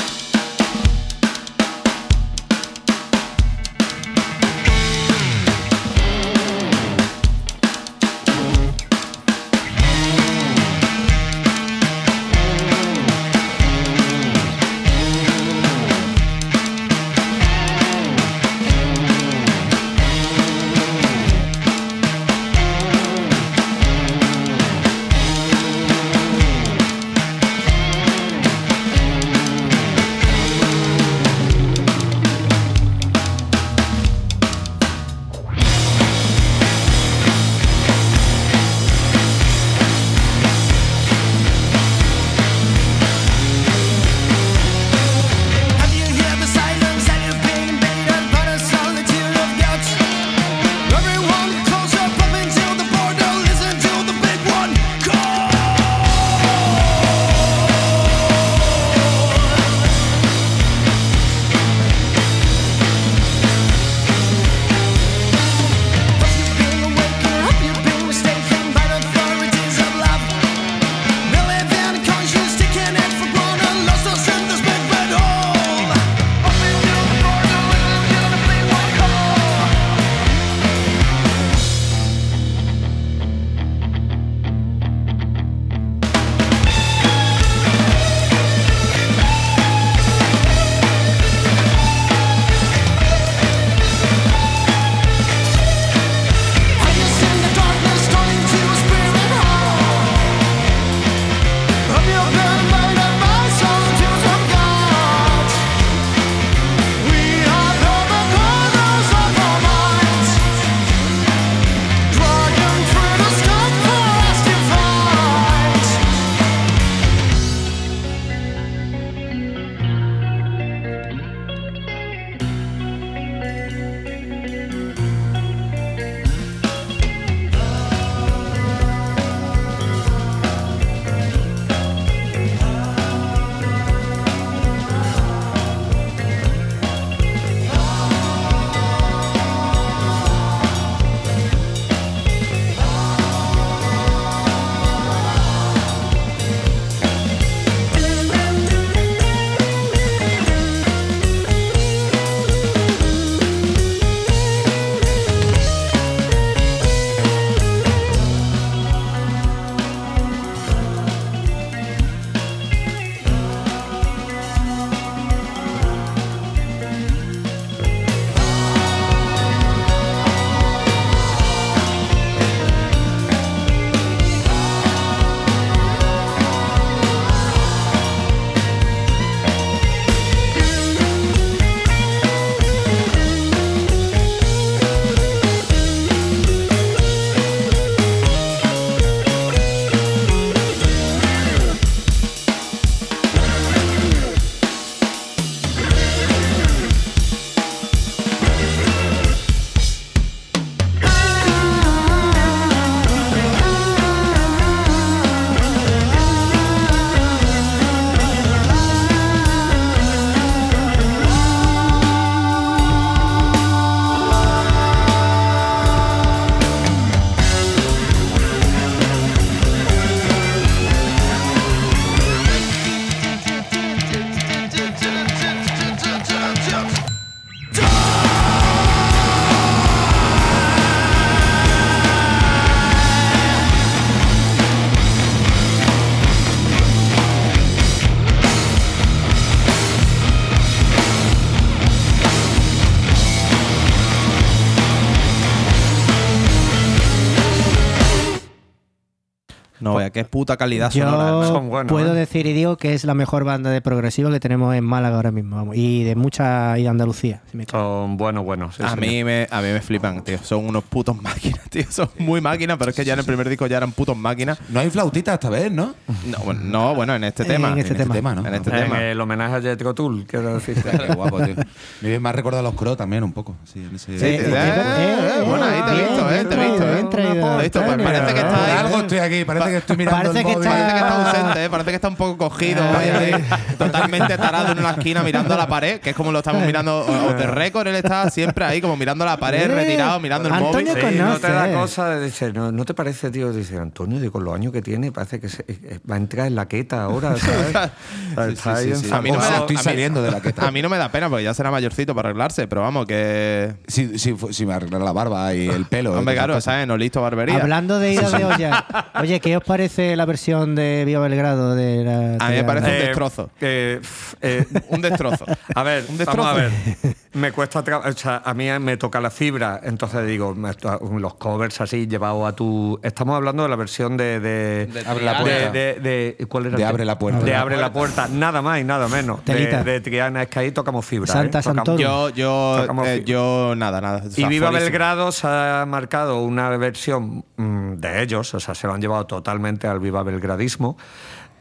Vea, qué puta calidad sonora. Yo Son buenos, puedo ¿eh? decir y digo que es la mejor banda de progresivo que tenemos en Málaga ahora mismo. vamos, y de mucha y de Andalucía. si me cabe. Son buenos, buenos. sí, A mí, me, a mí me flipan, tío. Son unos putos máquinas, tío. Son muy máquinas, pero es que ya en el primer disco ya eran putos máquinas. No hay flautita esta vez, ¿no? No, bueno, no, bueno, en este En tema. este tema. ¿no? En este En tema. el homenaje a Jetro Tull, quiero decir. Qué guapo, tío. Me me ha recordado a los Crow también un poco. Sí, en ese- Sí, Eh, eh, bueno, ahí te he visto, eh, te he visto, eh. Te he visto, pues parece que está ahí. algo estoy aquí, parece que estoy mirando Parece el que móvil. está- Parece que está ausente, ¿eh? parece que está un poco cogido, ahí, totalmente tarado en una esquina mirando a la pared, que es como lo estamos mirando. O de récord, él está siempre ahí, como mirando a la pared, Eh, retirado, mirando el Antonio móvil. Sí, no te da cosa de decir, no, ¿no te parece, tío? Dice, Antonio, de con los años que tiene, parece que se- eh, va a entrar en la queta ahora, ¿sabes? Está ahí en sí. A mí no me da- estoy saliendo de la queta. A mí no me da pena porque ya será mayorcito para arreglarse, pero vamos, que. Si, si, si me arreglara la barba y el pelo. Hombre, claro. ¿sabes? No listo barbería. Hablando de ida de olla. Oye, ¿qué os parece la versión de Viva Belgrado de la A mí me parece un Eh, destrozo. eh, eh, Un destrozo. A ver, Un vamos a ver. destrozo. Me cuesta, o sea, a mí me toca la fibra, entonces digo, los covers así llevados a tu. Estamos hablando de la versión de. de, De Abre la de- puerta. de- de- ¿Cuál era? De Abre la puerta. De Abre la puerta, nada más y nada menos. De, Telita. de Triana, es que ahí tocamos fibra. Santa ¿eh? Tocamos-. Yo, yo, eh, yo, nada, nada. Y Viva. Belgrado se ha marcado una versión mm, de ellos, o sea, se lo han llevado totalmente al Viva Belgradismo.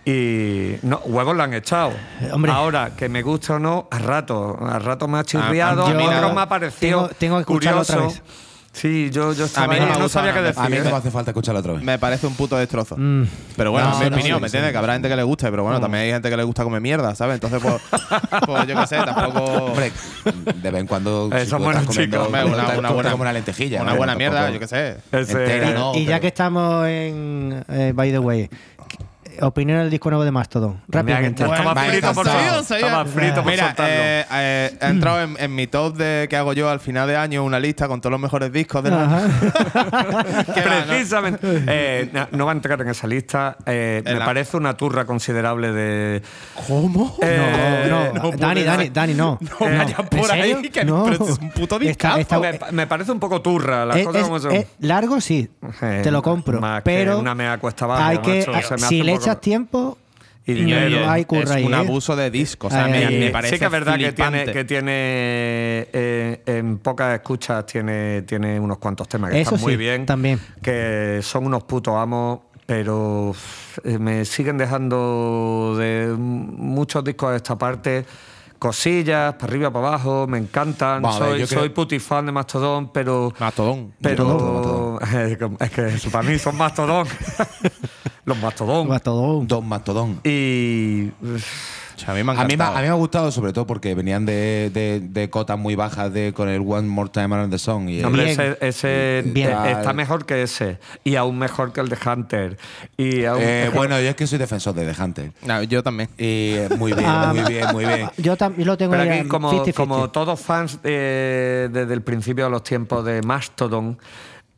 Y no, huevos lo han echado. Eh, hombre. Ahora, que me gusta o no, a rato, a rato me ha chirriado, a a nada. me ha parecido Tengo- tengo que curioso. otra vez. Sí, yo, yo estaba mí no ahí, me no gusta sabía qué decir. A mí no me hace falta escucharla otra vez. Me parece un puto destrozo. Mm. Pero bueno, No, es mi no, opinión, sí, ¿me sí. entiendes? Que habrá gente que le guste, pero bueno, también hay gente que le gusta comer mierda, ¿sabes? Entonces, pues, pues yo qué sé, tampoco. Hombre, de vez en cuando. Estás comiendo- chicos. Una, una te buena, como una lentejilla. Una buena mierda, yo qué sé. Ese- Entera, no, y ya que estamos en eh, By the Way, opinión del disco nuevo de Mastodon. Rápidamente. Mira, estaba frito por soltarlo. Estaba frito por Mira, eh, eh, he entrado en, en mi top de que hago yo al final de año, una lista con todos los mejores discos del año. Que va, ¿no? Precisamente. Eh, no, no va a entrar en esa lista. Eh, me la- parece una turra considerable de. ¿Cómo? Eh, no, no, no Dani, puede Dani. Dani, no. No Eh, vayas ¿en por ahí, que no. es un puto está- Me, me parece un poco turra las es, cosas como son. es largo, sí. Eh, te lo compro. más que pero una mea cuesta abajo, hay que, macho, se me hace si le echas tiempo y dinero. hay curra es ahí, un ¿eh? abuso de disco. O sea, Ay, me, ay, me ay. parece sí que es verdad que tiene, que tiene eh, en pocas escuchas tiene, tiene unos cuantos temas que Eso están muy sí, bien. también. Que son unos putos amos, pero eh, me siguen dejando de muchos discos de esta parte. Cosillas, para arriba, para abajo, me encantan. Soy, yo creo- soy putifan de Mastodon, pero. Mastodón. Pero. Es que para mí son Mastodon. Los Mastodon. Mastodón. Don Mastodón. Y. O sea, a mí me ha A mí, a mí me ha gustado, sobre todo porque venían de, de, de cotas muy bajas de, con el One More Time Around the Song. Y Hombre, Bien. ese, ese, Bien. eh, está mejor que ese. Y aún mejor que el de Hunter. Y aún Eh, bueno, yo es que soy defensor de The Hunter. No, yo también. Y eh, muy bien, Ah, muy bien, muy bien. Yo también lo tengo Pero aquí, en como, 50-50. como todos fans de- desde el principio de los tiempos de Mastodon,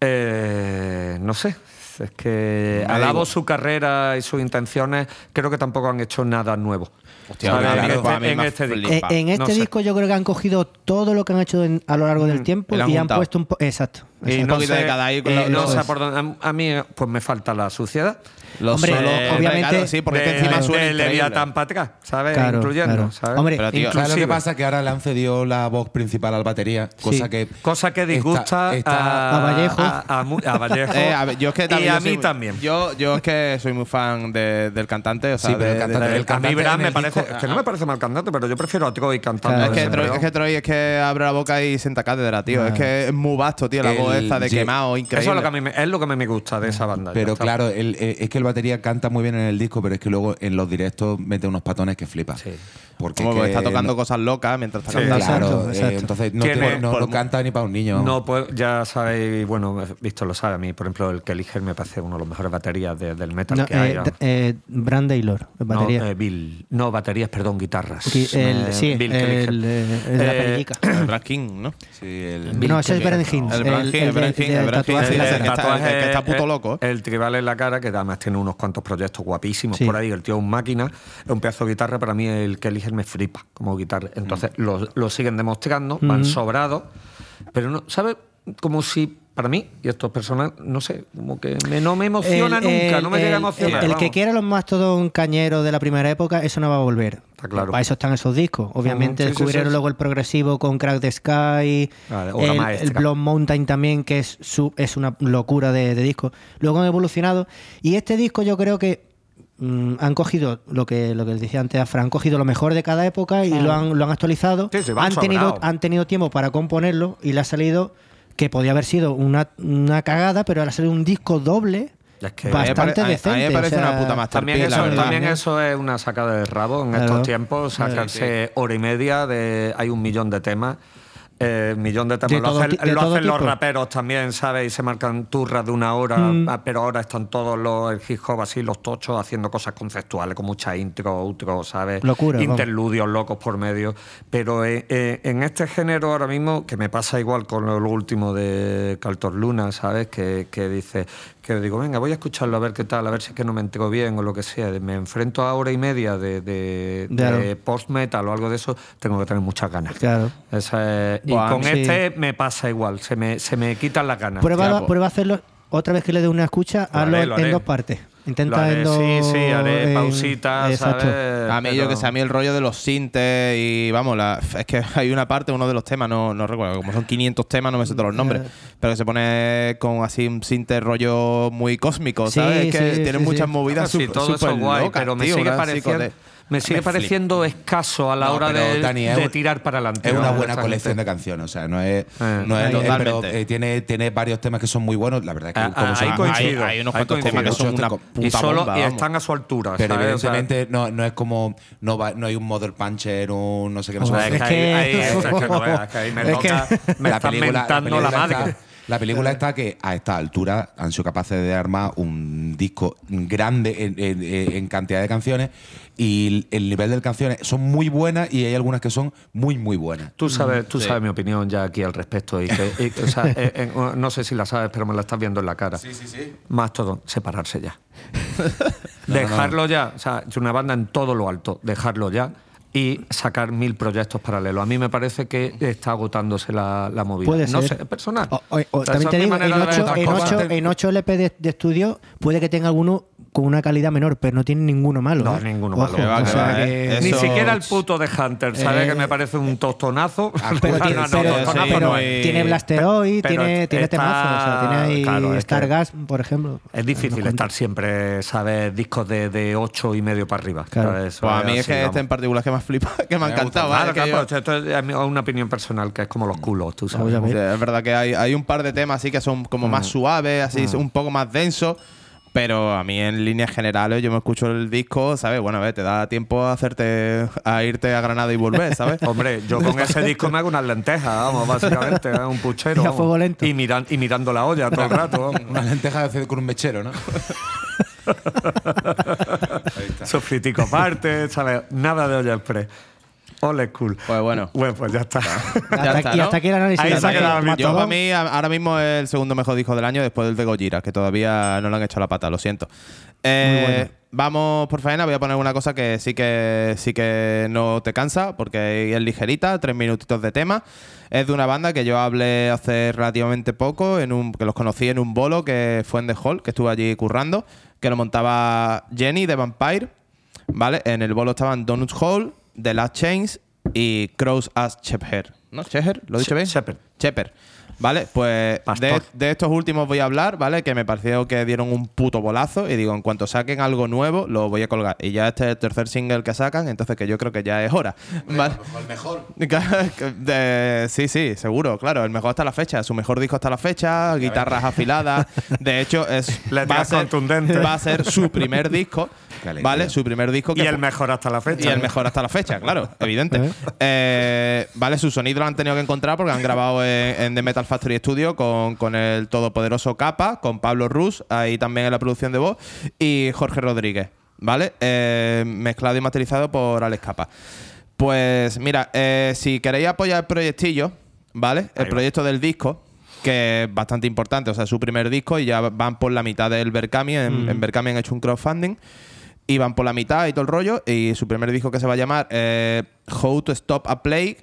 eh, no sé. Es que Me alabo digo. su carrera y sus intenciones. Creo que tampoco han hecho nada nuevo. Hostia, en este, en este flipa. disco. Eh, en este No sé. disco yo creo que han cogido todo lo que han hecho en- a lo largo del tiempo y han y han juntado. puesto un po- exacto, Y exacto. no poquito de sé, cada ahí con eh, lo- no lo- sé por dónde. A, a mí, pues me falta la suciedad. Los Hombre, solos, eh, obviamente- claro, sí, porque es que de, encima suena increíble. Leviatán para atrás, ¿sabes? Claro, Incluyendo, claro. ¿sabes? Hombre, Pero, tío, inclusive- ¿Sabes lo que pasa? Que ahora le han cedido la voz principal al batería, cosa Sí. que. Cosa que disgusta está- está- A Vallejo. A, a a Vallejo. Eh, a ver, yo es que también y a yo soy mí también. Yo, yo es que soy muy fan de- del cantante. O sea, Sí, pero de- el cantante- de- el a cantante mí Brad me el parece. disco- que no me parece mal cantante, pero yo prefiero a Troy cantando. Claro, Es que, Troy, es que Troy es que abre la boca y sienta cátedra, tío. Es que es muy vasto, tío, la El- voz esta de quemado, increíble. Eso es lo que a mí me, es lo que a mí me gusta de esa banda. Pero claro, el- eh, es que el batería canta muy bien en el disco, pero es que luego en los directos mete unos patones que flipa. Sí. Porque Como es que está tocando no- cosas locas mientras está Sí. cantando. Claro, Exacto, eh, entonces no, Tiene- tiene- no- por- no canta ni para un niño. No, pues ya sabéis, bueno, Víctor lo sabe, a mí, por ejemplo, el Kelly Her me parece uno de los mejores baterías de- del metal No, que hay. eh, eh, Brand Taylor, batería. No, eh, Bill. No, baterías, perdón, guitarras. Qui- el- Eh, sí, Bill el, Kelliher. el de la Eh, pellica. El Brad King, ¿no? Sí, el- Bill No, ese es. Beren Hinds. El Brad King, el el el- el tatuaje- el que está puto loco. El tribal en la cara, que además tiene unos cuantos proyectos guapísimos Sí. por ahí. El tío es un máquina, es un pedazo de guitarra. Para mí, el que eligen me flipa como guitarra. Entonces, lo, lo siguen demostrando, van sobrados. Pero no, ¿sabes? Como si para mí, y estos personas, no sé, como que me- no me emociona El- nunca, el- no me llega a emocionar. El, que quiera los Mastodon cañeros de la primera época, eso no va a volver. Está claro. Para eso están esos discos. Obviamente sí, descubrieron sí. luego el progresivo con Crack the Sky, Vale, el, Blood Mountain también, que es, su- es una locura de, de disco. Luego han evolucionado. Y este disco yo creo que mm, han cogido lo que lo que les decía antes a Fran, han cogido lo mejor de cada época y lo, han, lo han actualizado. Sí, han, tenido, han tenido tiempo para componerlo y le ha salido que podía haber sido una, una cagada, pero le ha salido un disco doble. Es que- bastante A mí me pare- a mí me decente. parece o sea, una puta masterpiece, También, eso, verdad. también eso es una sacada de rabo en Claro. estos tiempos, sacarse hora y media de hay un millón de temas. Eh, millón de temas De lo, todo hacen, de lo los raperos también, ¿sabes? Y se marcan turras de una hora, Mm. ah, pero ahora están todos los el hip hop así, los tochos, haciendo cosas conceptuales con mucha intro, outro, ¿sabes? Locura, vamos. Interludios locos por medio. Pero eh, eh, en este género ahora mismo, que me pasa igual con lo, lo último de Caltor Luna, ¿sabes? Que, que dice, que digo, venga, voy a escucharlo a ver qué tal, a ver si es que no me entero bien o lo que sea. Me enfrento a hora y media de, de, Claro. de post-metal o algo de eso, tengo que tener muchas ganas. Claro. Esa es- y con sí. este me pasa igual, se me, se me quitan las ganas. Prueba, pues. prueba a hacerlo otra vez que le dé una escucha, Lo hazlo en, lo en haré. dos partes. Intenta haré, sí, sí, haré en- pausitas, Exacto. ¿sabes? A mí, yo que sé, a mí el rollo de los sintes y vamos, la- es que hay una parte, uno de los temas, no, no recuerdo, como son 500 temas, no me sé todos los nombres, pero que se pone con así un sinte rollo muy cósmico, Sí, ¿sabes? Es que sí, tiene sí, muchas sí. movidas todo eso súper guay, locas, pero me tío, sigue pareciendo, me sigue Me pareciendo escaso a la No, hora de, Dani, es de un- tirar para adelante. Es una ¿no? buena colección gente. de canciones, o sea, no es, Eh, no es eh, pero eh, tiene, tiene varios temas que son muy buenos. La verdad es que Ah, como ah, son. Hay- hay unos ahí cuantos coincido. temas que son una Muchos puta y solo bomba, y vamos. están a su altura. Pero ¿sabes? O sea, evidentemente no, no es como no, va, no hay un Mother Puncher, un no sé qué no sé es que es que no veas, es que ahí me Es que- toca, me la están película, mentando la, madre. La película está que a esta altura han sido capaces de armar un disco grande en, en- en cantidad de canciones y el nivel de canciones son muy buenas y hay algunas que son muy, muy buenas. Tú sabes, tú sabes mi opinión ya aquí al respecto. Y que, y- o sea, eh, eh, no sé si la sabes, pero me la estás viendo en la cara. sí, sí. Más todo, separarse ya. dejarlo ya. O sea, es una banda en todo lo alto. Dejarlo ya y sacar mil proyectos paralelos. A mí me parece que está agotándose la, la movida. Puede no ser. sé, personal. O- o- o Esa también te digo, en manera de ver 8, estas en, LP de, de estudio puede que tenga alguno con una calidad menor, pero no tiene ninguno malo. No, ¿eh? ninguno Ojo, malo. Que o que sea que- ¿eh? Ni Eso- siquiera el puto de Hunter, ¿sabes? Eh, que me parece un tostonazo. Pero, No, tiene, no, pero- tostonazo pero no tiene Blasteroid, Pero tiene, tiene está- temazos. O sea, tiene ahí claro, que- por ejemplo. Es difícil estar siempre, ¿sabes? Discos de, de 8 y medio para arriba. Claro. Pues a mí es así, que este en particular que me ha flipado, que me ha encantado. Que claro, yo- esto es una opinión personal que es como los culos, tú sabes. Ver. es verdad que hay, hay un par de temas así que son como Mm. más suaves, así un poco más densos. Pero a mí en líneas generales yo me escucho el disco, ¿sabes? Bueno, a ver, te da tiempo a hacerte a irte a Granada y volver, ¿sabes? Hombre, yo con ese disco me hago unas lentejas, vamos, básicamente, ¿eh? un puchero. Y a fuego lento. Y, miran- y mirando la olla todo el rato. vamos. Una lenteja de hacer con un mechero, ¿no? Sofritico aparte, ¿sabes? Nada de olla express. Ole cool. Pues bueno. Bueno, pues ya está. Hasta, está, y ¿no? hasta aquí el análisis. Ahí se ha quedado mi- Yo para mí ahora mismo es el segundo mejor disco del año después del de Gojira, que todavía no le han hecho la pata, lo siento. Eh, Muy bueno. Vamos por faena, voy a poner una cosa que sí que sí que no te cansa, porque es ligerita, tres minutitos de tema. Es de una banda que yo hablé hace relativamente poco, en un, que los conocí en un bolo que fue en The Hall, que estuve allí currando, que lo montaba Jenny de Vampire. ¿Vale? En el bolo estaban Donuts Hall, The Last Chains y Crows as Shepherd. ¿No? ¿Shepherd? ¿Lo he dicho She- bien? Shepherd. Shepherd. ¿Vale? Pues de, de estos últimos voy a hablar, ¿vale? Que me pareció que dieron un puto bolazo y digo, en cuanto saquen algo nuevo, lo voy a colgar. Y ya este es el tercer single que sacan, entonces que yo creo que ya es hora. ¿Vale? El mejor. De- sí, sí, seguro, claro. El mejor hasta la fecha. Su mejor disco hasta la fecha, guitarras afiladas. De hecho, es va a, ser, va a ser su primer disco. ¿Vale? Su primer disco. Y que el fu- mejor hasta la fecha. y el mejor hasta la fecha, claro, evidente. Eh, vale, su sonido lo han tenido que encontrar porque han grabado en, en The Metal Factory Studio con, con el todopoderoso Capa, con Pablo Rus, ahí también en la producción de voz, y Jorge Rodríguez, ¿vale? Eh, mezclado y masterizado por Alex Capa. Pues mira, eh, si queréis apoyar el proyectillo, ¿vale? El va. proyecto del disco, que es bastante importante, o sea, su primer disco y ya van por la mitad del Berkami, en, en Berkami han hecho un crowdfunding y van por la mitad y todo el rollo. Y su primer disco que se va a llamar eh, How to Stop a Plague.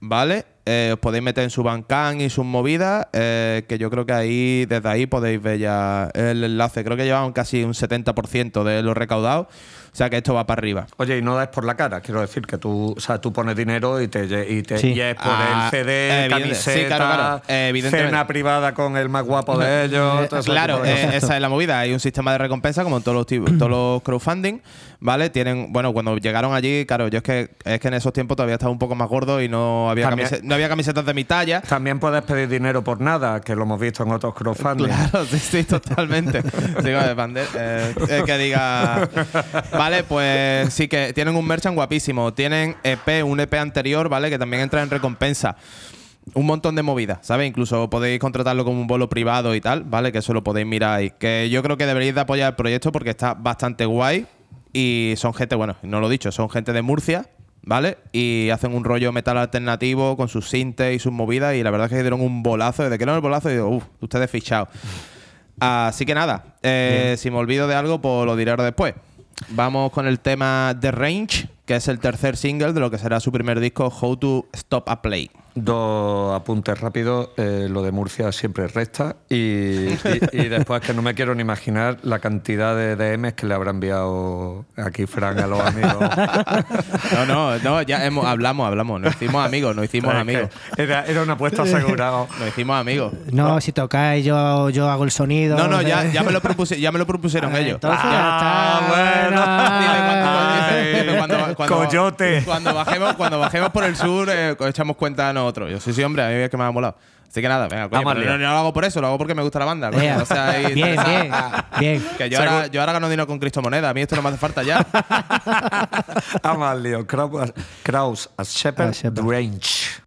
¿Vale? eh, os podéis meter en su Bandcamp y sus movidas, eh, que yo creo que ahí, desde ahí podéis ver ya el enlace. Creo que llevan casi un 70% de lo recaudado, sea que esto va para arriba. Oye, y no das por la cara, quiero decir que tú, o sea, tú pones dinero y te, y te Sí. y es por Ah, el CD, evidente- camiseta, sí, claro, claro, evidentemente. cena privada con el más guapo de ellos. todo ese Claro, eh, esa es la movida. Hay un sistema de recompensa como en todos los, tipos- todos los crowdfunding, ¿vale? Tienen, bueno, cuando llegaron allí, claro, yo es que es que en esos tiempos todavía estaba un poco más gordo y no había, También- no había camisetas de mi talla. También puedes pedir dinero por nada, que lo hemos visto en otros crowdfunding. Claro, sí, sí, totalmente. Digo, eh, eh, que diga. Vale, pues sí que tienen un merchant guapísimo. Tienen EP, un EP anterior, ¿vale? Que también entra en recompensa. Un montón de movidas, ¿sabes? Incluso podéis contratarlo como un bolo privado y tal, ¿vale? Que eso lo podéis mirar ahí. Que yo creo que deberíais de apoyar el proyecto porque está bastante guay. Y son gente, bueno, no lo he dicho, son gente de Murcia, ¿vale? Y hacen un rollo metal alternativo con sus sintes y sus movidas. Y la verdad es que dieron un bolazo. Desde que dieron el bolazo, digo, uff, ustedes fichados. Así que nada, eh, si me olvido de algo, pues lo diré ahora después. Vamos con el tema The Range, que es el tercer single de lo que será su primer disco, How to Stop a Play. Dos apuntes rápidos. eh, lo de Murcia siempre resta. Y, y- y después que no me quiero ni imaginar la cantidad de DMs que le habrá enviado aquí Fran a los amigos. No, no, no, ya hemos, hablamos, hablamos. Nos hicimos amigos, nos hicimos amigos. Era, era una apuesta asegurada. Nos hicimos amigos. No, si tocáis, yo, yo hago el sonido. No, no, ya, ¿sabes? ya, me, lo propuse- ya me lo propusieron Ah, ellos. entonces ya Ah, está. Dile cuando, dile cuando- cuando- Coyote. Cuando bajemos, cuando bajemos por el sur, eh, echamos cuenta a nosotros. Yo sí, sí, hombre, a mí es que me ha molado. Así que nada, venga, coño, Vamos pero al no, lo hago por eso, lo hago porque me gusta la banda. coño, Bien, bien, bien. Que yo ahora, yo ahora gano dinero con Cristo Moneda, a mí esto no me hace falta ya. Vamos al lío. Kraus, Kraus as Shepherd, As Shepherd. Range.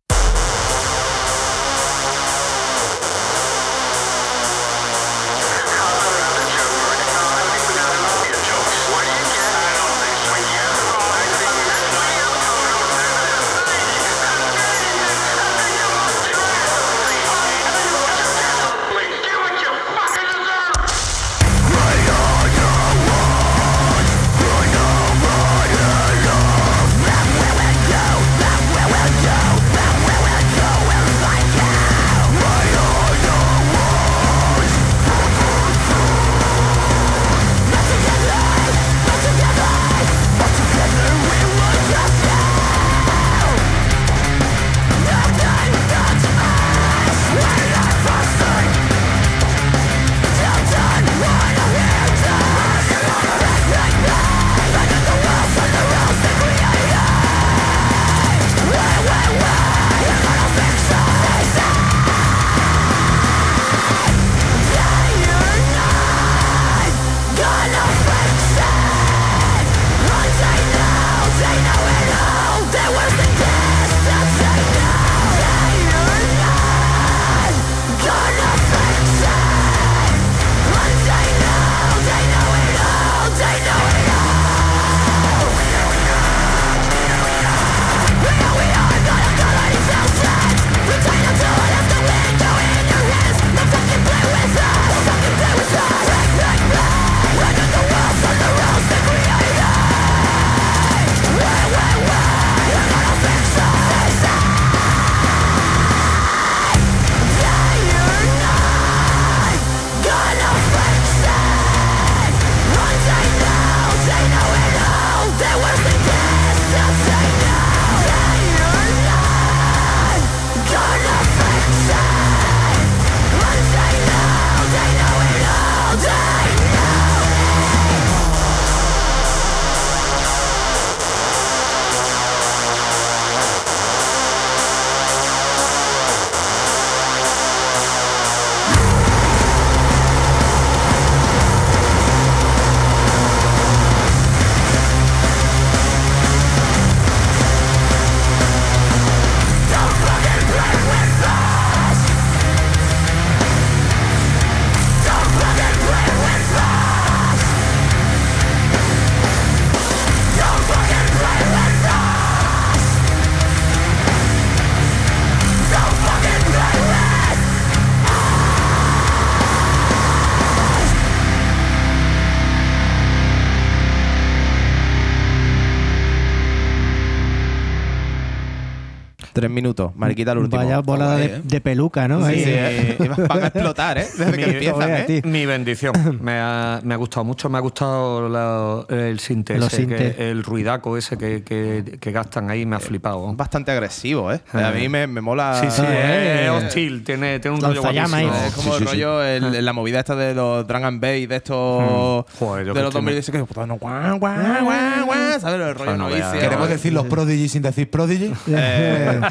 Tres minutos. Mariquita el último. Vaya volada de, ¿eh? de peluca, ¿no? Sí, Ahí. eh, van a explotar, ¿eh? Desde que Mi- empiezan, ¿eh? Mi bendición. Me ha, me ha gustado mucho. Me ha gustado la- el sinte, el ruidaco ese que, que- que gastan ahí. Me ha flipado. Bastante agresivo, ¿eh? A mí me, me mola. Sí, sí, eh. es hostil. Tiene, tiene un rollo guapísimo. ahí. Es como Sí, el rollo, el- la movida esta de los Drag and Bass, de estos. Joder, yo de los estoy 2016 que. guau, guau, guau, guau, ¿Sabes? El rollo Ah, no. ¿Queremos decir los Prodigy sin decir Prodigy?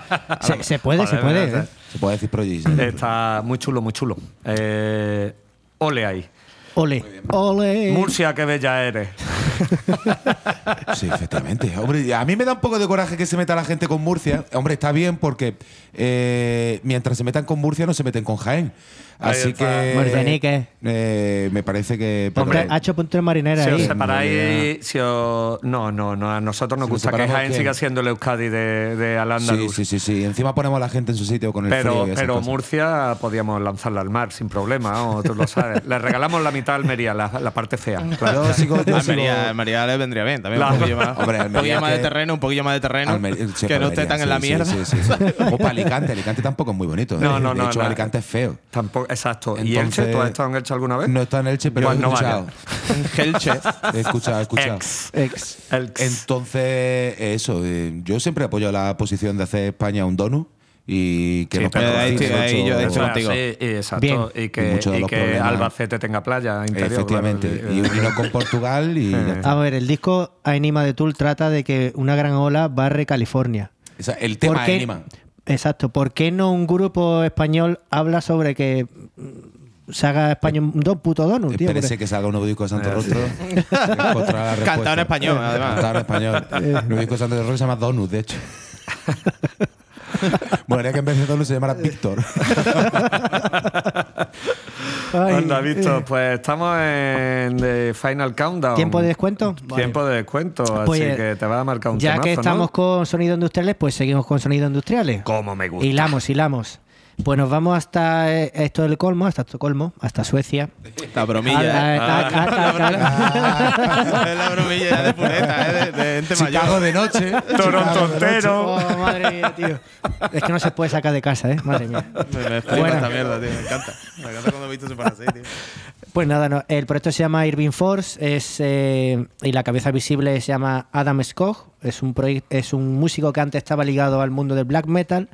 Se, se puede, se puede. ¿eh? Se puede decir Prodigy. Está muy chulo, muy chulo. Eh, ole ahí. Ole. Ole. Murcia, qué bella eres. Sí, efectivamente. Hombre, a mí me da un poco de coraje que se meta la gente con Murcia. Hombre, está bien porque eh, mientras se metan con Murcia no se meten con Jaén. Así que Murcianique. eh, me parece que pero- Hombre, ha hecho punto de marinera Si os ahí. separáis, si os- no, no, no, a nosotros nos Si nos gusta que Jaén siga siendo el Euskadi de, de sí, Al-Ándalus. sí, sí, sí. Encima ponemos a la gente en su sitio con el Pero, frío pero cosas. Murcia podíamos lanzarla al mar sin problema, ¿no? tú lo sabes. Le regalamos la mitad a Almería, la, la parte fea. claro. Yo sigo, yo Almería, sigo- Almería le vendría bien también. Claro. Un poquillo más, Hombre, un poquillo más de terreno, un poquillo más de terreno. Almería- sí, que no esté tan sí, en la sí, mierda. sí, sí, sí. O para Alicante. Alicante tampoco es muy bonito. ¿eh? No, no, de no, hecho, no. Alicante es feo. Tampoco, exacto. ¿Y Entonces- Elche? ¿Tú has estado en Elche alguna vez? No está en Elche, pero Pues he no escuchado. Gelche. He escuchado, he escuchado. Ex. Ex. Elx. Entonces, eso, eh, yo siempre apoyo la posición de hacer España un donut y que Sí, pero ahí yo estoy contigo. sí, y exacto. Bien. Y que, y los. Albacete tenga playa interior. Efectivamente. claro. Y unirnos con Portugal y. A ver, el disco Anima de Tool trata de que una gran ola barre California. O sea, el tema ¿Por qué- Anima. Exacto. ¿Por qué no un grupo español habla sobre que mm, se haga España un do- puto donut, tío? Espérese Porque- que salga un nuevo disco de Santo Eh, Rostro. Cantado en español, además. Cantado en español. El nuevo disco de Santo Rostro se llama Donut, de hecho. Molaría que en vez de Donut se llamara Víctor. Ay, Anda, eh, visto. Pues estamos en The Final Countdown. ¿Tiempo de descuento? Tiempo de descuento, Pues, así que te va a marcar un Ya que temazo, estamos ¿no? con sonidos industriales, pues seguimos con sonidos industriales. Como me gusta. Hilamos, hilamos. Pues nos vamos hasta eh, esto del colmo, hasta Estocolmo, hasta Suecia. La bromilla. Ah, ¿eh? ah, ah, ah, ah. Es la bromilla de pureta, ¿eh? De, de gente Chicago mayor. de noche. Toronto entero. Oh, madre mía, tío. Es que no se puede sacar de casa, ¿eh? Madre mía. Me, me flipa Bueno. esta mierda, tío. Me encanta. Me encanta cuando he visto se así, tío. Pues nada, no, el proyecto se llama Irving Force es, eh, y la cabeza visible se llama Adam Skog. Es un, proye- es un músico que antes estaba ligado al mundo del black metal,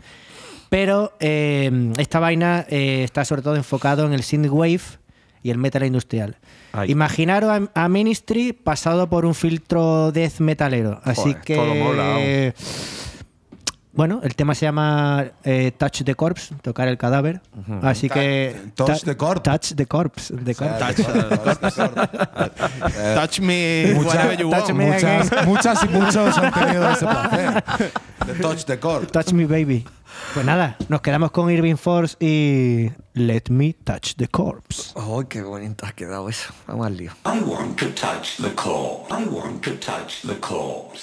pero eh, esta vaina eh, está sobre todo enfocado en el synthwave y el metal industrial. Ay. Imaginaros a, a Ministry pasado por un filtro death metalero. Así Joder, que... todo mola, bueno, el tema se llama eh, Touch the Corpse, tocar el cadáver. Así que. Touch the corpse. Touch the corpse. the corpse. Touch me Muchas, you touch me muchas, y muchos han tenido ese placer. De touch the core. Touch me baby. Pues nada, nos quedamos con Irving Force y Let me touch the corpse. ¡Ay, qué bonito ha quedado eso! Vamos al lío. I want to touch the core. I want to touch the corpse.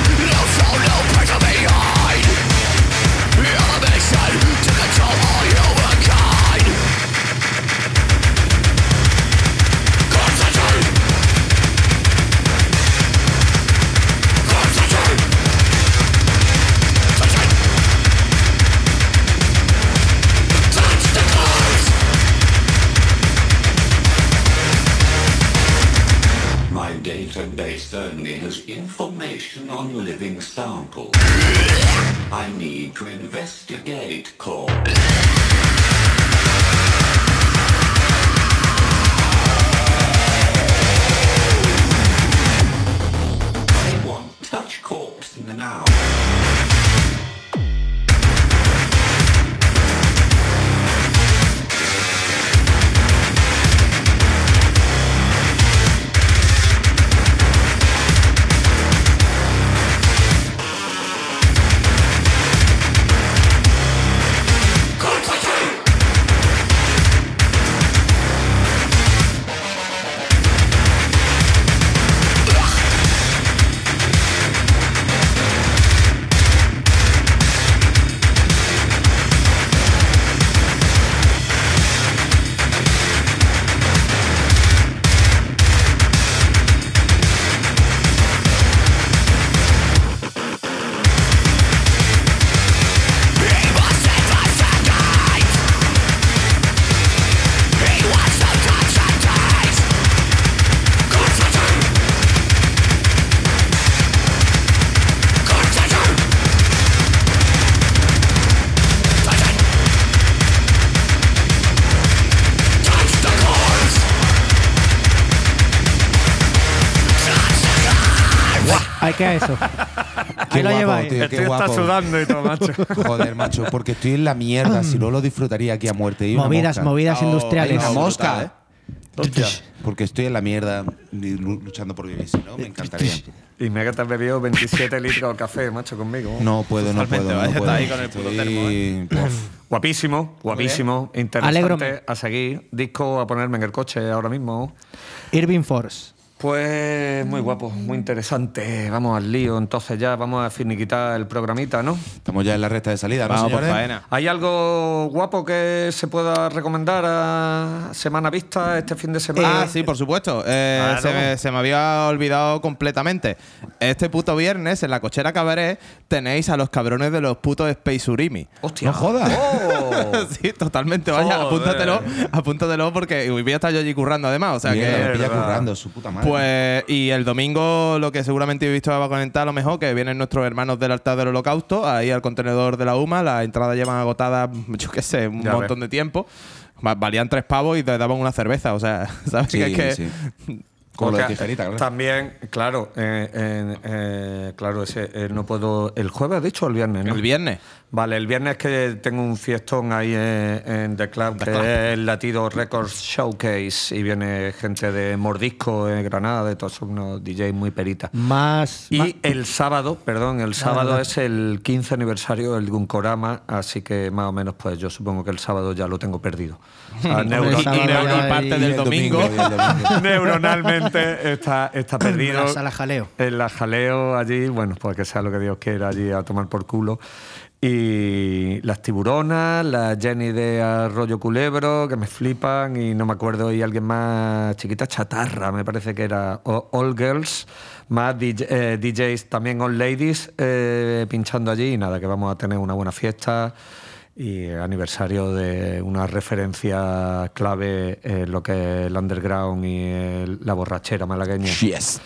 information on living samples. I need to investigate core. I want touch corpse now. Lleváis, ¿qué es eso? Qué Ahí lo guapo, lleváis. tío, Estoy guapo. sudando y todo, macho. Joder, macho, porque estoy en la mierda. Si no lo disfrutaría aquí a muerte. Y una Movidas, mosca. movidas Oh, industriales. Hay una No, mosca, ¿eh? Hostia. Porque estoy en la mierda y lu- luchando por vivir. Si no, me encantaría. Y me que te has bebido 27 litros de café, macho, conmigo. No puedo, no Totalmente, puedo. vaya, no está puedo. ahí con el puto Estoy- Puf. Guapísimo, guapísimo, interesante Alégrome. a seguir. Disco a ponerme en el coche ahora mismo. Irving Force. Pues muy guapo, muy interesante. Vamos al lío, entonces ya vamos a finiquitar el programita, ¿no? Estamos ya en la recta de salida, ¿no, Vamos por faena. ¿Hay algo guapo que se pueda recomendar a Semana Vista este fin de semana? Ah, sí, por supuesto. Eh, Claro. se, me, se me había olvidado completamente. Este puto viernes en la cochera cabaret tenéis a los cabrones de los putos Space Urimi. ¡Hostia! No jodas. ¡Oh! sí, totalmente. Vaya, Joder. apúntatelo, apúntatelo porque hoy voy a estar yo allí currando además. O sea Mierda, me que. pilla currando, su puta madre. Pues, y el domingo, lo que seguramente he visto va a comentar a lo mejor, que vienen nuestros hermanos del altar del holocausto, ahí al contenedor de la UMA, las entradas llevan agotadas, yo qué sé, un Ya montón de tiempo. Va- Valían tres pavos y te daban una cerveza, o sea, ¿sabes? Sí, que es que sí. Como lo de tijerita, claro. También, claro, eh, eh, eh, claro, ese, eh, no puedo. ¿El jueves has dicho o el viernes? ¿no? el viernes. Vale, el viernes que tengo un fiestón ahí en, en The Club, que Club. es el Latido Records Showcase, y viene gente de Mordisco, en Granada, de todos son unos DJs muy peritas. Más. Y más- el sábado, perdón, el sábado dale. es el 15 aniversario del Gunkorama, así que más o menos, pues yo supongo que el sábado ya lo tengo perdido. Ah, neuro- y ya y parte del Y el domingo. y el domingo. neuronalmente está, está perdido. La sala jaleo. En la jaleo allí, bueno, pues que sea lo que Dios quiera allí a tomar por culo. Y las tiburonas, la Jenny de Arroyo Culebro, que me flipan, y no me acuerdo, y alguien más chiquita, Chatarra, me parece que era All Girls, más DJ, eh, DJs también All Ladies eh, pinchando allí, y nada, que vamos a tener una buena fiesta y aniversario de una referencia clave en lo que es el underground y el- la borrachera malagueña. Yes.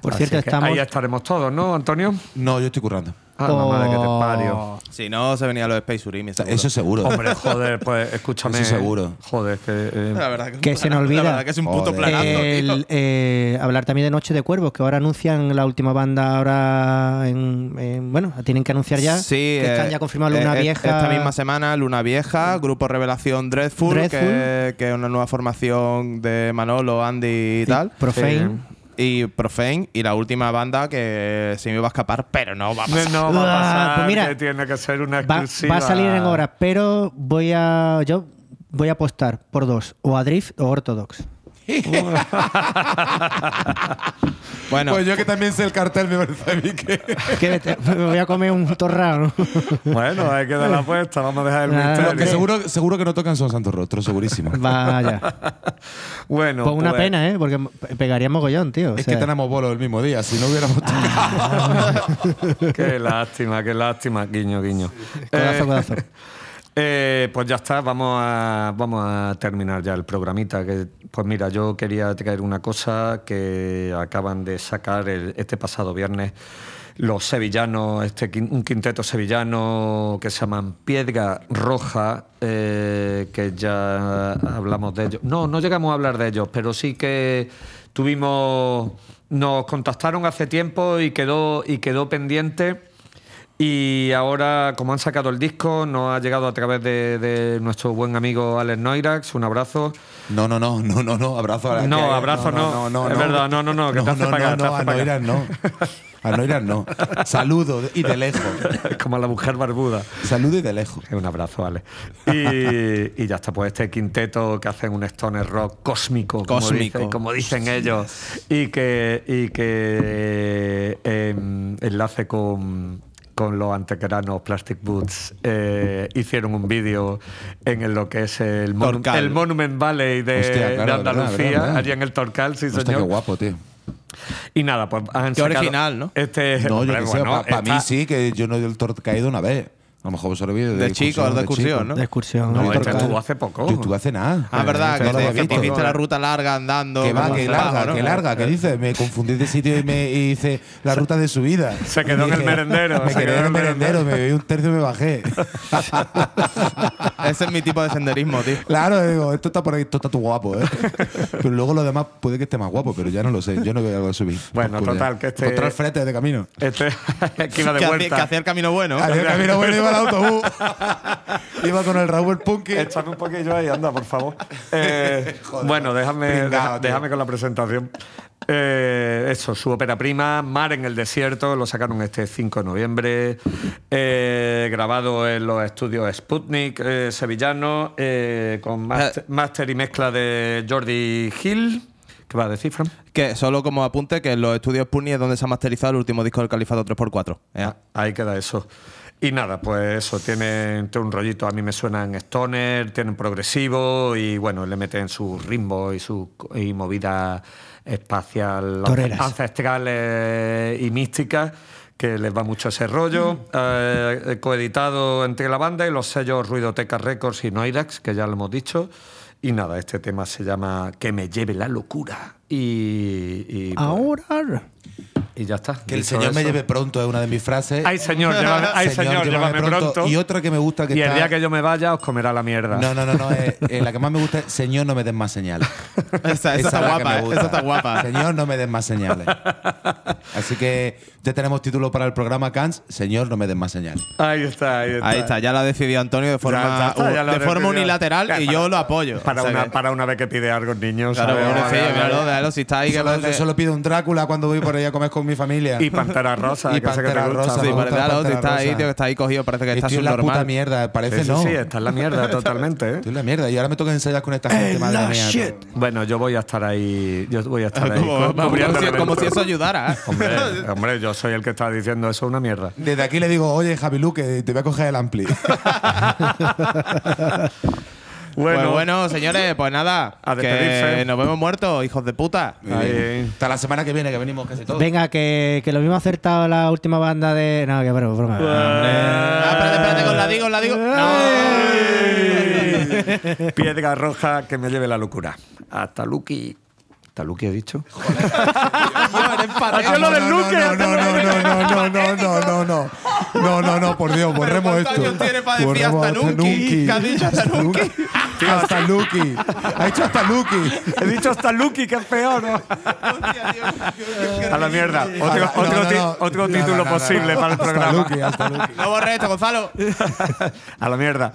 Por Así cierto, que estamos. Ahí estaremos todos, ¿no, Antonio? No, yo estoy currando. Ah, la madre que te Oh. parió. Si no, se venía los Space Urimi. seguro. Eso seguro. Hombre, joder, pues escúchame. Eso seguro. Joder, que. eh, La verdad que, Que se nos olvida. La verdad que es un puto Joder. planazo. El- tío. eh, hablar también de Noche de Cuervos, que ahora anuncian la última banda ahora en, en- bueno, tienen que anunciar ya Sí, que están eh, ya confirmados Luna eh, Vieja. Esta misma semana, Luna Vieja, Grupo Revelación Dreadful, Dreadful. Que, que es una nueva formación de Manolo, Andy y tal. Profane. Y Profane. Y la última banda que se me iba a escapar, pero no va a pasar. no va a pasar, pues mira, que tiene que ser una Va, exclusiva. va a salir en horas, pero voy a yo voy a apostar por dos, o a Drift o Orthodox. Bueno, Pues yo que también sé el cartel, me parece a mí que. Que te- me voy a comer un torrado. ¿no? Bueno, hay que dar la apuesta, vamos a dejar el Nada, misterio. que seguro, seguro que no tocan Son Santo Rostro, segurísimo. Vaya. Bueno, Pues una pues- pena, ¿eh? Porque pegaría mogollón, tío. o Es sea. que tenemos bolo el mismo día, si no hubiéramos tocado. Qué lástima, qué lástima. Guiño, guiño. Codazo, Eh, codazo. Eh, pues ya está, vamos a, vamos a terminar ya el programita. Pues mira, yo quería traer una cosa que acaban de sacar este pasado viernes los sevillanos, este, un quinteto sevillano que se llaman Piedra Roja, eh, que ya hablamos de ellos. No, no llegamos a hablar de ellos, pero sí que tuvimos, nos contactaron hace tiempo y quedó, y quedó pendiente. Y ahora, como han sacado el disco, nos ha llegado a través de, de nuestro buen amigo Alex Noirax. Un abrazo. No, no, no, no, no, no, abrazo a la No, que- abrazo no. Es verdad, no, no, no, que te hace no, pagar, no, a. Noiras no. A Noiras no. Saludo y de lejos. como la mujer barbuda. Saludo y de lejos. Un abrazo, Ale. Y, y ya está, pues este quinteto que hacen un stoner rock cósmico, como, Cósmico. dicen, como dicen ellos, y que, y que em, enlace con, con los antequeranos Plastic Boots, eh, hicieron un vídeo en lo que es el, monu- Torcal. el Monument Valley de, Hostia, claro, de verdad, Andalucía, verdad, verdad. allí en el Torcal, sí, Hostia, señor. qué guapo, tío. Y nada, pues han Qué sacado original, ¿no? Este, No, yo hombre, que sé, bueno, para mí sí, que yo no he caído una vez. A lo mejor vosotros ido De chicos, de excursión, ¿no? De excursión. No, ¿no? este estuvo hace poco. Yo estuve hace nada. Ah, verdad, que, te, que hiciste la ruta larga andando. Que va, que larga, ¿no? que larga, ¿qué dices? Me confundí de sitio y me hice la ruta de subida. Se quedó en el merendero, Me se quedé quedó en el en el merendero, me bebí un tercio y me bajé. Ese es mi tipo de senderismo, tío. Claro, digo, esto está por ahí, esto está tu guapo, ¿eh? Pero luego lo demás puede que esté más guapo, pero ya no lo sé. Yo no veo algo de subir. Bueno, Pues total, que este- Encontrar frete de camino. Este que iba de Que hacía, vuelta. que hacía el camino bueno. Hacía el camino bueno, iba al autobús. iba con el Raúl Punky. Échame un poquillo ahí, anda, por favor. Eh, bueno, déjame, deja- déjame con la presentación. Eh, eso, su ópera prima, Mar en el Desierto, lo sacaron este 5 de noviembre, eh, grabado en los estudios Sputnik eh, sevillano, eh, con máster, máster y mezcla de Jordi Hill. ¿Qué va a decir, Fran? Que solo como apunte que en los estudios Puni es donde se ha masterizado el último disco del Califato 3x4. Ah, ahí queda eso. Y nada, pues eso, tienen, tiene un rollito, a mí me suenan stoner, tienen progresivo y bueno, le meten sus ritmos y su y movida espacial Toreras. ancestrales y místicas que les va mucho ese rollo. Eh, coeditado entre la banda y los sellos Ruidoteca Records y Noirax, que ya lo hemos dicho. Y nada, este tema se llama Que me lleve la locura. Y, y, pues, Ahora. Y ya está. Que el señor me eso- lleve pronto es una de mis frases. Ay, señor, llévame, ay, señor, llévame pronto. Y otra que me gusta que Y el está- día que yo me vaya os comerá la mierda. No, no, no, no. eh, eh, la que más me gusta es Señor, no me des más señales. Esa, esa es está la que guapa, me gusta. esa está guapa. Señor, no me des más señales. Así que ya tenemos título para el programa Cans. Señor, no me des más señales. Ahí está, ahí está. Ahí está, ya lo ha decidido Antonio de forma, Ya está, ya lo de forma unilateral Ya, y para- yo lo apoyo. Para, O sea una, que- para una vez que pide algo el niño. Claro, pobrecillo, míralo, déjalo, si está ahí que Solo, parece- solo pido un Drácula cuando voy por ahí a comer con mi familia. Y Pantera Rosa, Y que sé que te Pantera gusta. Rosa, Sí, me gusta Pantera está ahí, Rosa. tío, que está ahí cogido, parece que está Estoy en la puta mierda, parece Sí, sí, no. sí, está en la mierda totalmente. ¿eh? Estoy en la mierda. Y ahora me toca ensayar con esta gente, madre mía. Bueno, yo voy a estar ahí. Yo voy a estar ahí. Como, como cubriendo si, como si eso ayudara. ¿eh? Hombre, hombre, yo soy el que está diciendo eso es una mierda. Desde aquí le digo, oye, Javi Luque, te voy a coger el ampli. Bueno, pues bueno, señores, pues nada. A que despedirse. nos vemos muertos, hijos de puta. Ahí. Hasta la semana que viene, que venimos casi todos. Venga, que, que lo mismo ha acertado la última banda de. No, que bueno, broma. Ah, espérate, espérate, con la digo, con la digo. Ay. Piedra roja que me lleve la locura. Hasta Lucky. ¿Hasta Lucky he dicho? Ah, lo del Luque, No, no, no, no, no, no, no, no, no, no. No, por Dios, borremos ¿cuántos esto. años tiene para decir Borremos hasta has dicho hasta Lucky. Ha dicho hasta Lucky. He dicho hasta Lucky, que es peor, ¿no? A la mierda. Otro, otro no, ti- no. otro No, título no, no, no. posible para el Hasta programa. Lucky, hasta Lucky. No borres esto, Gonzalo. A la mierda.